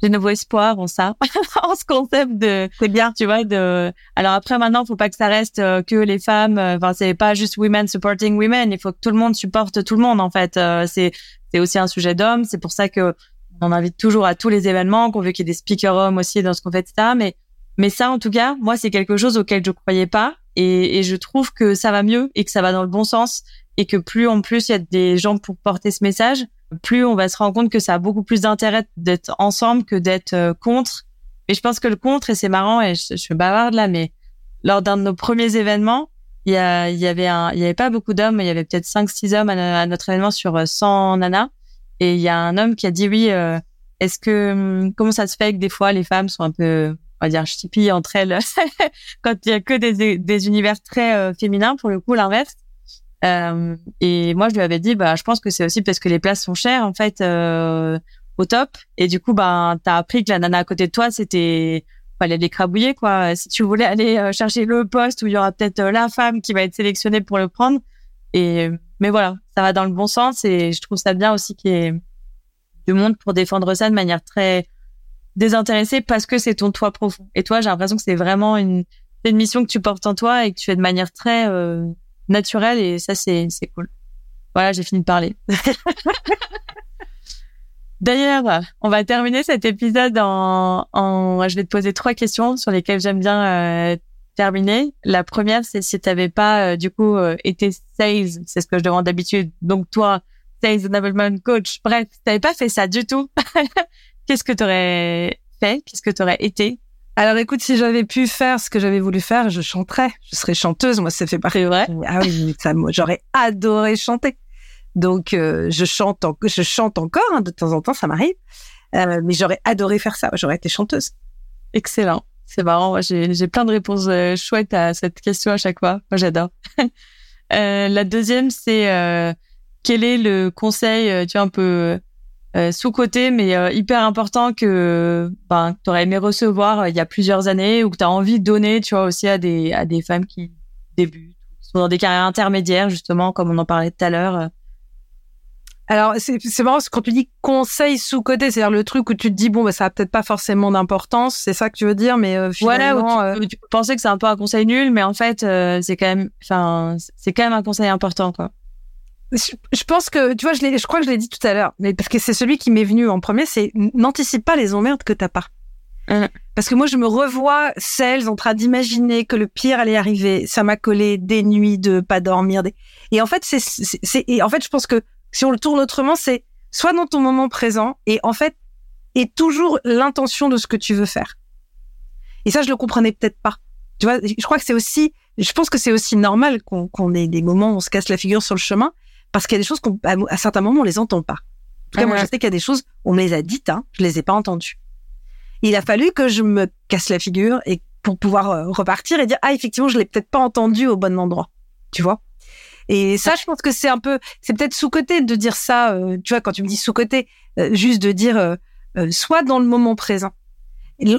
de nouveaux espoirs en ça, en ce concept de, c'est bien, tu vois. De, alors après, maintenant, faut pas que ça reste euh, que les femmes. Euh, enfin, c'est pas juste women supporting women. Il faut que tout le monde supporte tout le monde. En fait, c'est c'est aussi un sujet d'hommes. C'est pour ça que on invite toujours à tous les événements, qu'on veut qu'il y ait des speakers hommes aussi dans ce qu'on fait, etc. Mais mais ça, en tout cas, moi, c'est quelque chose auquel je croyais pas. Et, et je trouve que ça va mieux et que ça va dans le bon sens et que plus en plus il y a des gens pour porter ce message, plus on va se rendre compte que ça a beaucoup plus d'intérêt d'être ensemble que d'être euh, contre. Mais je pense que le contre, et c'est marrant, et je, je suis bavarde là, mais lors d'un de nos premiers événements, il y, a, il y avait un, il y avait pas beaucoup d'hommes, il y avait peut-être 5 six hommes à, notre événement sur 100 euh, nanas. Et il y a un homme qui a dit oui, euh, est-ce que, hum, comment ça se fait que des fois les femmes sont un peu, on va dire, chippie entre elles quand il y a que des, des univers très féminins, pour le coup, l'inverse. Euh, et moi, je lui avais dit, bah, je pense que c'est aussi parce que les places sont chères, en fait, euh, au top. Et du coup, bah, t'as appris que la nana à côté de toi, c'était, fallait l'écrabouiller, quoi. Si tu voulais aller euh, chercher le poste où il y aura peut-être euh, la femme qui va être sélectionnée pour le prendre. Et, mais voilà, ça va dans le bon sens et je trouve ça bien aussi qu'il y ait du monde pour défendre ça de manière très désintéressée parce que c'est ton toit profond. Et toi, j'ai l'impression que c'est vraiment une, une mission que tu portes en toi et que tu fais de manière très, euh, naturel et ça c'est c'est cool. Voilà, j'ai fini de parler. D'ailleurs, on va terminer cet épisode en, en, je vais te poser trois questions sur lesquelles j'aime bien euh, terminer. La première, c'est si tu n'avais pas euh, du coup euh, été sales, c'est ce que je demande d'habitude. Donc toi, sales enablement coach, bref, tu n'avais pas fait ça du tout. Qu'est-ce que tu aurais fait? Qu'est-ce que tu aurais été? Alors écoute, si j'avais pu faire ce que j'avais voulu faire, je chanterais. Je serais chanteuse. Moi, ça fait partie. vrai? Ah oui, ça, moi, j'aurais adoré chanter. Donc euh, je chante, je chante encore hein, de temps en temps, ça m'arrive. Euh, mais j'aurais adoré faire ça. J'aurais été chanteuse. Excellent. C'est marrant. J'ai plein de réponses euh, chouettes à cette question à chaque fois. Moi, j'adore. la deuxième, c'est quel est le conseil, tu vois, un peu euh, sous-côté, mais euh, hyper important que ben, tu aurais aimé recevoir euh, il y a plusieurs années ou que tu as envie de donner, tu vois, aussi à des, à des femmes qui débutent, qui sont dans des carrières intermédiaires, justement, comme on en parlait tout à l'heure. Alors, c'est marrant, parce que quand tu dis conseil sous-côté, c'est-à-dire le truc où tu te dis, bon, bah, ça a peut-être pas forcément d'importance, c'est ça que tu veux dire, mais finalement... Voilà, tu, tu, peux penser que c'est un peu un conseil nul, mais en fait, c'est quand même, enfin, c'est quand même un conseil important, quoi je pense que, tu vois, je, je crois que je l'ai dit tout à l'heure, mais parce que c'est celui qui m'est venu en premier, c'est n'anticipe pas les emmerdes que t'as pas. Mmh. Parce que moi, je me revois celles en train d'imaginer que le pire allait arriver. Ça m'a collé des nuits de pas dormir. Des... Et en fait, c'est, en fait, je pense que si on le tourne autrement, c'est soit dans ton moment présent et en fait, et toujours l'intention de ce que tu veux faire. Et ça, je le comprenais peut-être pas. Tu vois, je crois que c'est aussi, je pense que c'est aussi normal qu'on qu'on ait des moments où on se casse la figure sur le chemin, parce qu'il y a des choses qu'on, à certains moments, on les entend pas. En tout cas, moi, je sais qu'il y a des choses, on me les a dites, hein, je les ai pas entendues. Il a fallu que je me casse la figure et pour pouvoir euh, repartir et dire ah effectivement je l'ai peut-être pas entendu au bon endroit, tu vois? Et ça, je pense que c'est un peu, c'est peut-être sous-côté de dire ça. Euh, tu vois, quand tu me dis sous-côté, euh, juste de dire euh, soit dans le moment présent,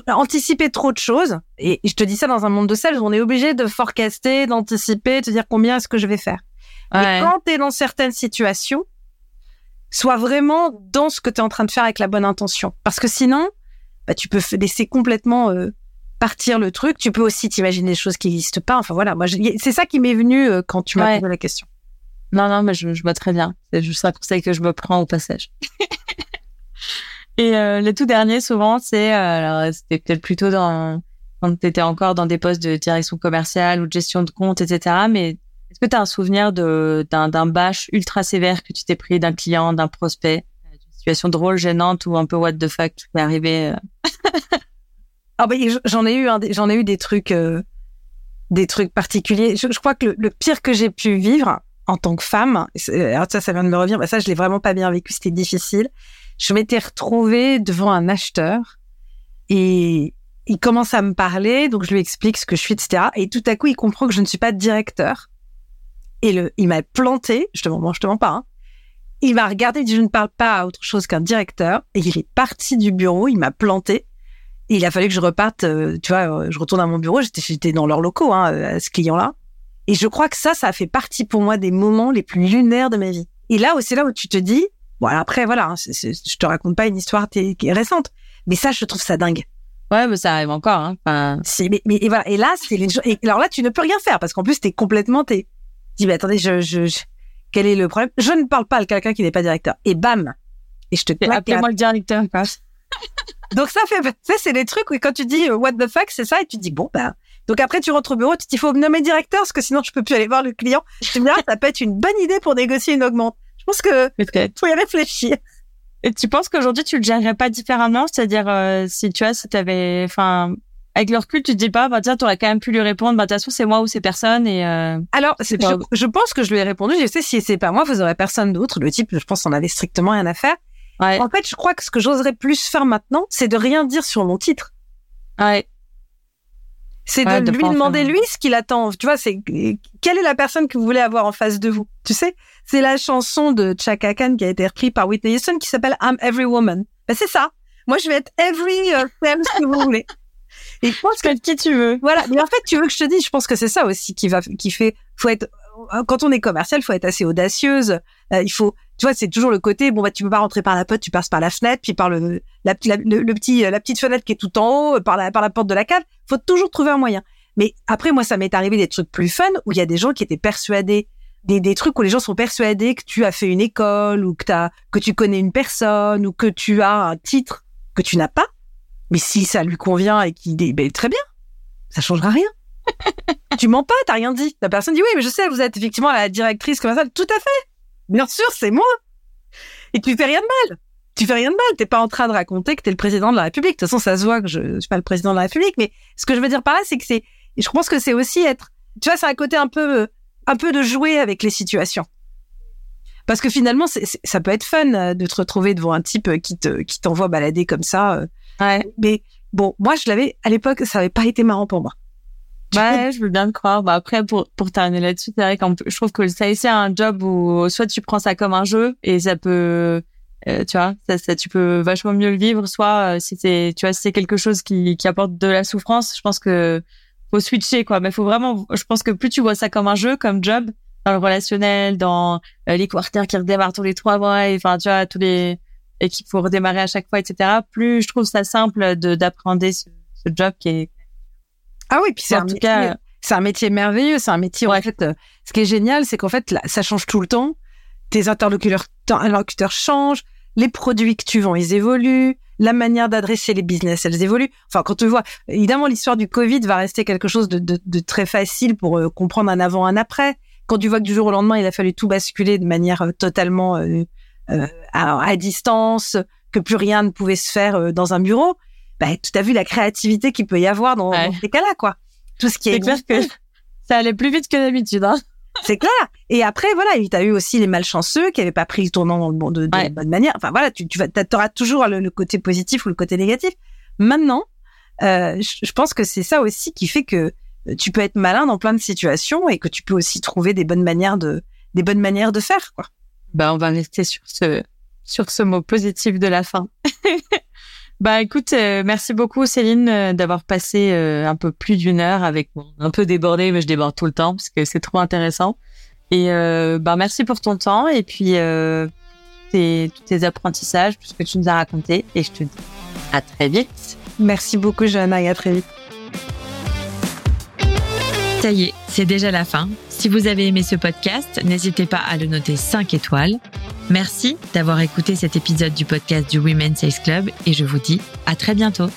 anticiper trop de choses. Et je te dis ça dans un monde de sales, on est obligé de forecaster, d'anticiper, de dire combien est-ce que je vais faire. Ouais. quand tu es dans certaines situations, sois vraiment dans ce que tu es en train de faire avec la bonne intention. Parce que sinon, bah, tu peux laisser complètement euh, partir le truc. Tu peux aussi t'imaginer des choses qui n'existent pas. Enfin voilà, moi c'est ça qui m'est venu euh, quand tu m'as posé la question. Non, non, mais je, je vois très bien. C'est juste un conseil que je me prends au passage. Et euh, le tout dernier, souvent, c'est, alors c'était peut-être plutôt dans quand tu étais encore dans des postes de direction commerciale ou de gestion de compte, etc. Mais est-ce que tu as un souvenir d'un bâche ultra sévère que tu t'es pris d'un client, d'un prospect, d'une situation drôle, gênante ou un peu what the fuck qui est arrivé Ah ben j'en ai eu j'en ai eu des trucs euh, des trucs particuliers. Je, je crois que le, le pire que j'ai pu vivre en tant que femme, alors ça ça vient de me revenir, bah ça je l'ai vraiment pas bien vécu, c'était difficile je m'étais retrouvée devant un acheteur et il commence à me parler, donc je lui explique ce que je suis, etc. Et tout à coup, il comprend que je ne suis pas directeur. Et le, il m'a planté, je te mens, je te mens pas. Hein. Il m'a regardé, il dit je ne parle pas à autre chose qu'un directeur. Et il est parti du bureau, il m'a planté. Et il a fallu que je reparte, euh, tu vois, euh, je retourne à mon bureau. J'étais, j'étais dans leurs locaux, hein, à ce client-là. Et je crois que ça, ça a fait partie pour moi des moments les plus lunaires de ma vie. Et là, c'est là où tu te dis, Bon, après, voilà, hein, je te raconte pas une histoire qui est récente, mais ça, je trouve ça dingue. Ouais, mais ça arrive encore. Hein. Enfin... Mais, mais, et voilà. Et là, c'est les... et alors là, tu ne peux rien faire parce qu'en plus, t'es complètement, t'es. Dis, mais attendez, je, je, quel est le problème? Je ne parle pas à quelqu'un qui n'est pas directeur. Et bam. Et je te Appelez-moi le directeur, quoi. Donc ça fait, ça c'est les trucs où quand tu dis euh, what the fuck, c'est ça, et tu dis bon ben. Donc après, tu rentres au bureau, tu dis il faut me nommer directeur parce que sinon je peux plus aller voir le client. Tu me dis ah, ça peut être une bonne idée pour négocier une augmente. Je pense que faut y réfléchir. Et tu penses qu'aujourd'hui tu le gérerais pas différemment, c'est-à-dire euh, si tu vois, si t'avais, enfin, avec le recul, tu te dis pas, bah tiens, t'aurais quand même pu lui répondre, bah de toute façon c'est moi ou c'est personne et. Euh, Alors, je, je, pense que je lui ai répondu. Je sais si c'est pas moi, vous aurez personne d'autre. Le type, je pense, on avait strictement rien à faire. Ouais. En fait, je crois que ce que j'oserais plus faire maintenant, c'est de rien dire sur mon titre. Ouais. C'est de, lui demander lui ce qu'il attend. Tu vois, c'est quelle est la personne que vous voulez avoir en face de vous. Tu sais, c'est la chanson de Chaka Khan qui a été reprise par Whitney Houston qui s'appelle I'm Every Woman. Ben, c'est ça. Moi, je vais être every euh, femme si vous voulez. Et je pense que qui tu veux. Voilà. Mais en fait, tu veux que je te dise, je pense que c'est ça aussi qui va, qui fait, faut être, quand on est commercial, faut être assez audacieuse. Euh, il faut, tu vois, c'est toujours le côté, bon, bah, tu peux pas rentrer par la porte, tu passes par la fenêtre, puis par le, la, le, petit, la petite fenêtre qui est tout en haut, par la, par la porte de la cave. Faut toujours trouver un moyen. Mais après, moi, ça m'est arrivé des trucs plus fun où il y a des gens qui étaient persuadés, des, des trucs où les gens sont persuadés que tu as fait une école ou que t'as, que tu connais une personne ou que tu as un titre que tu n'as pas. Mais si ça lui convient et qu'il dit, ben, très bien. Ça changera rien. tu mens pas, t'as rien dit. La personne dit, oui, mais je sais, vous êtes effectivement la directrice commerciale. Tout à fait. Bien sûr, c'est moi. Et tu fais rien de mal. Tu fais rien de mal. T'es pas en train de raconter que t'es le président de la République. De toute façon, ça se voit que je, je suis pas le président de la République. Mais ce que je veux dire par là, c'est que c'est, je pense que c'est aussi être, tu vois, c'est un côté un peu, un peu de jouer avec les situations. Parce que finalement, ça peut être fun euh, de te retrouver devant un type qui te, qui t'envoie balader comme ça. Ouais. Mais bon, moi, je l'avais, à l'époque, ça avait pas été marrant pour moi. Ouais, je veux bien te croire. Bah après, pour pour terminer là-dessus, c'est vrai que je trouve que ça c'est un job où soit tu prends ça comme un jeu et ça peut, euh, tu vois, ça, ça, tu peux vachement mieux le vivre. Soit euh, si c'est, tu vois, si c'est quelque chose qui qui apporte de la souffrance, je pense que faut switcher quoi. Mais faut vraiment, je pense que plus tu vois ça comme un jeu, comme job, dans le relationnel, dans euh, les quarters qui redémarrent tous les trois mois, enfin tu vois tous les et qu'il faut redémarrer à chaque fois, etc. Plus je trouve ça simple de d'appréhender ce, ce job qui est ah oui, puis c'est un, métier, c'est un métier merveilleux. C'est un métier, en fait, euh, ce qui est génial, c'est qu'en fait, ça change tout le temps. Tes interlocuteurs, interlocuteurs changent. Les produits que tu vends, ils évoluent. La manière d'adresser les business, elles évoluent. Enfin, quand tu vois, évidemment, l'histoire du Covid va rester quelque chose de, de, de très facile pour euh, comprendre un avant, un après. Quand tu vois que du jour au lendemain, il a fallu tout basculer de manière euh, totalement à, à, distance, que plus rien ne pouvait se faire euh, dans un bureau, bah, tu as vu la créativité qu'il peut y avoir dans, dans ces cas-là, quoi. Tout ce qui est. Clair que ça allait plus vite que d'habitude, hein. C'est clair. Et après, voilà, tu as eu aussi les malchanceux qui n'avaient pas pris le tournant de, de, la bonne manière. Enfin, voilà, tu, tu auras toujours le, côté positif ou le côté négatif. Maintenant, euh, je, pense que c'est ça aussi qui fait que euh, tu peux être malin dans plein de situations et que tu peux aussi trouver des bonnes manières de, des bonnes manières de faire, quoi. Bah, on va rester sur ce, sur ce mot positif de la fin. Bah écoute, euh, merci beaucoup Céline euh, d'avoir passé euh, un peu plus d'une heure avec moi. Un peu débordé, mais je déborde tout le temps parce que c'est trop intéressant. Et bah merci pour ton temps et puis tes, tous tes apprentissages, tout ce que tu nous as raconté. Et je te dis à très vite. Merci beaucoup Johanna et à très vite. Ça y est, c'est déjà la fin. Si vous avez aimé ce podcast, n'hésitez pas à le noter 5 étoiles. Merci d'avoir écouté cet épisode du podcast du Women's Sales Club et je vous dis à très bientôt.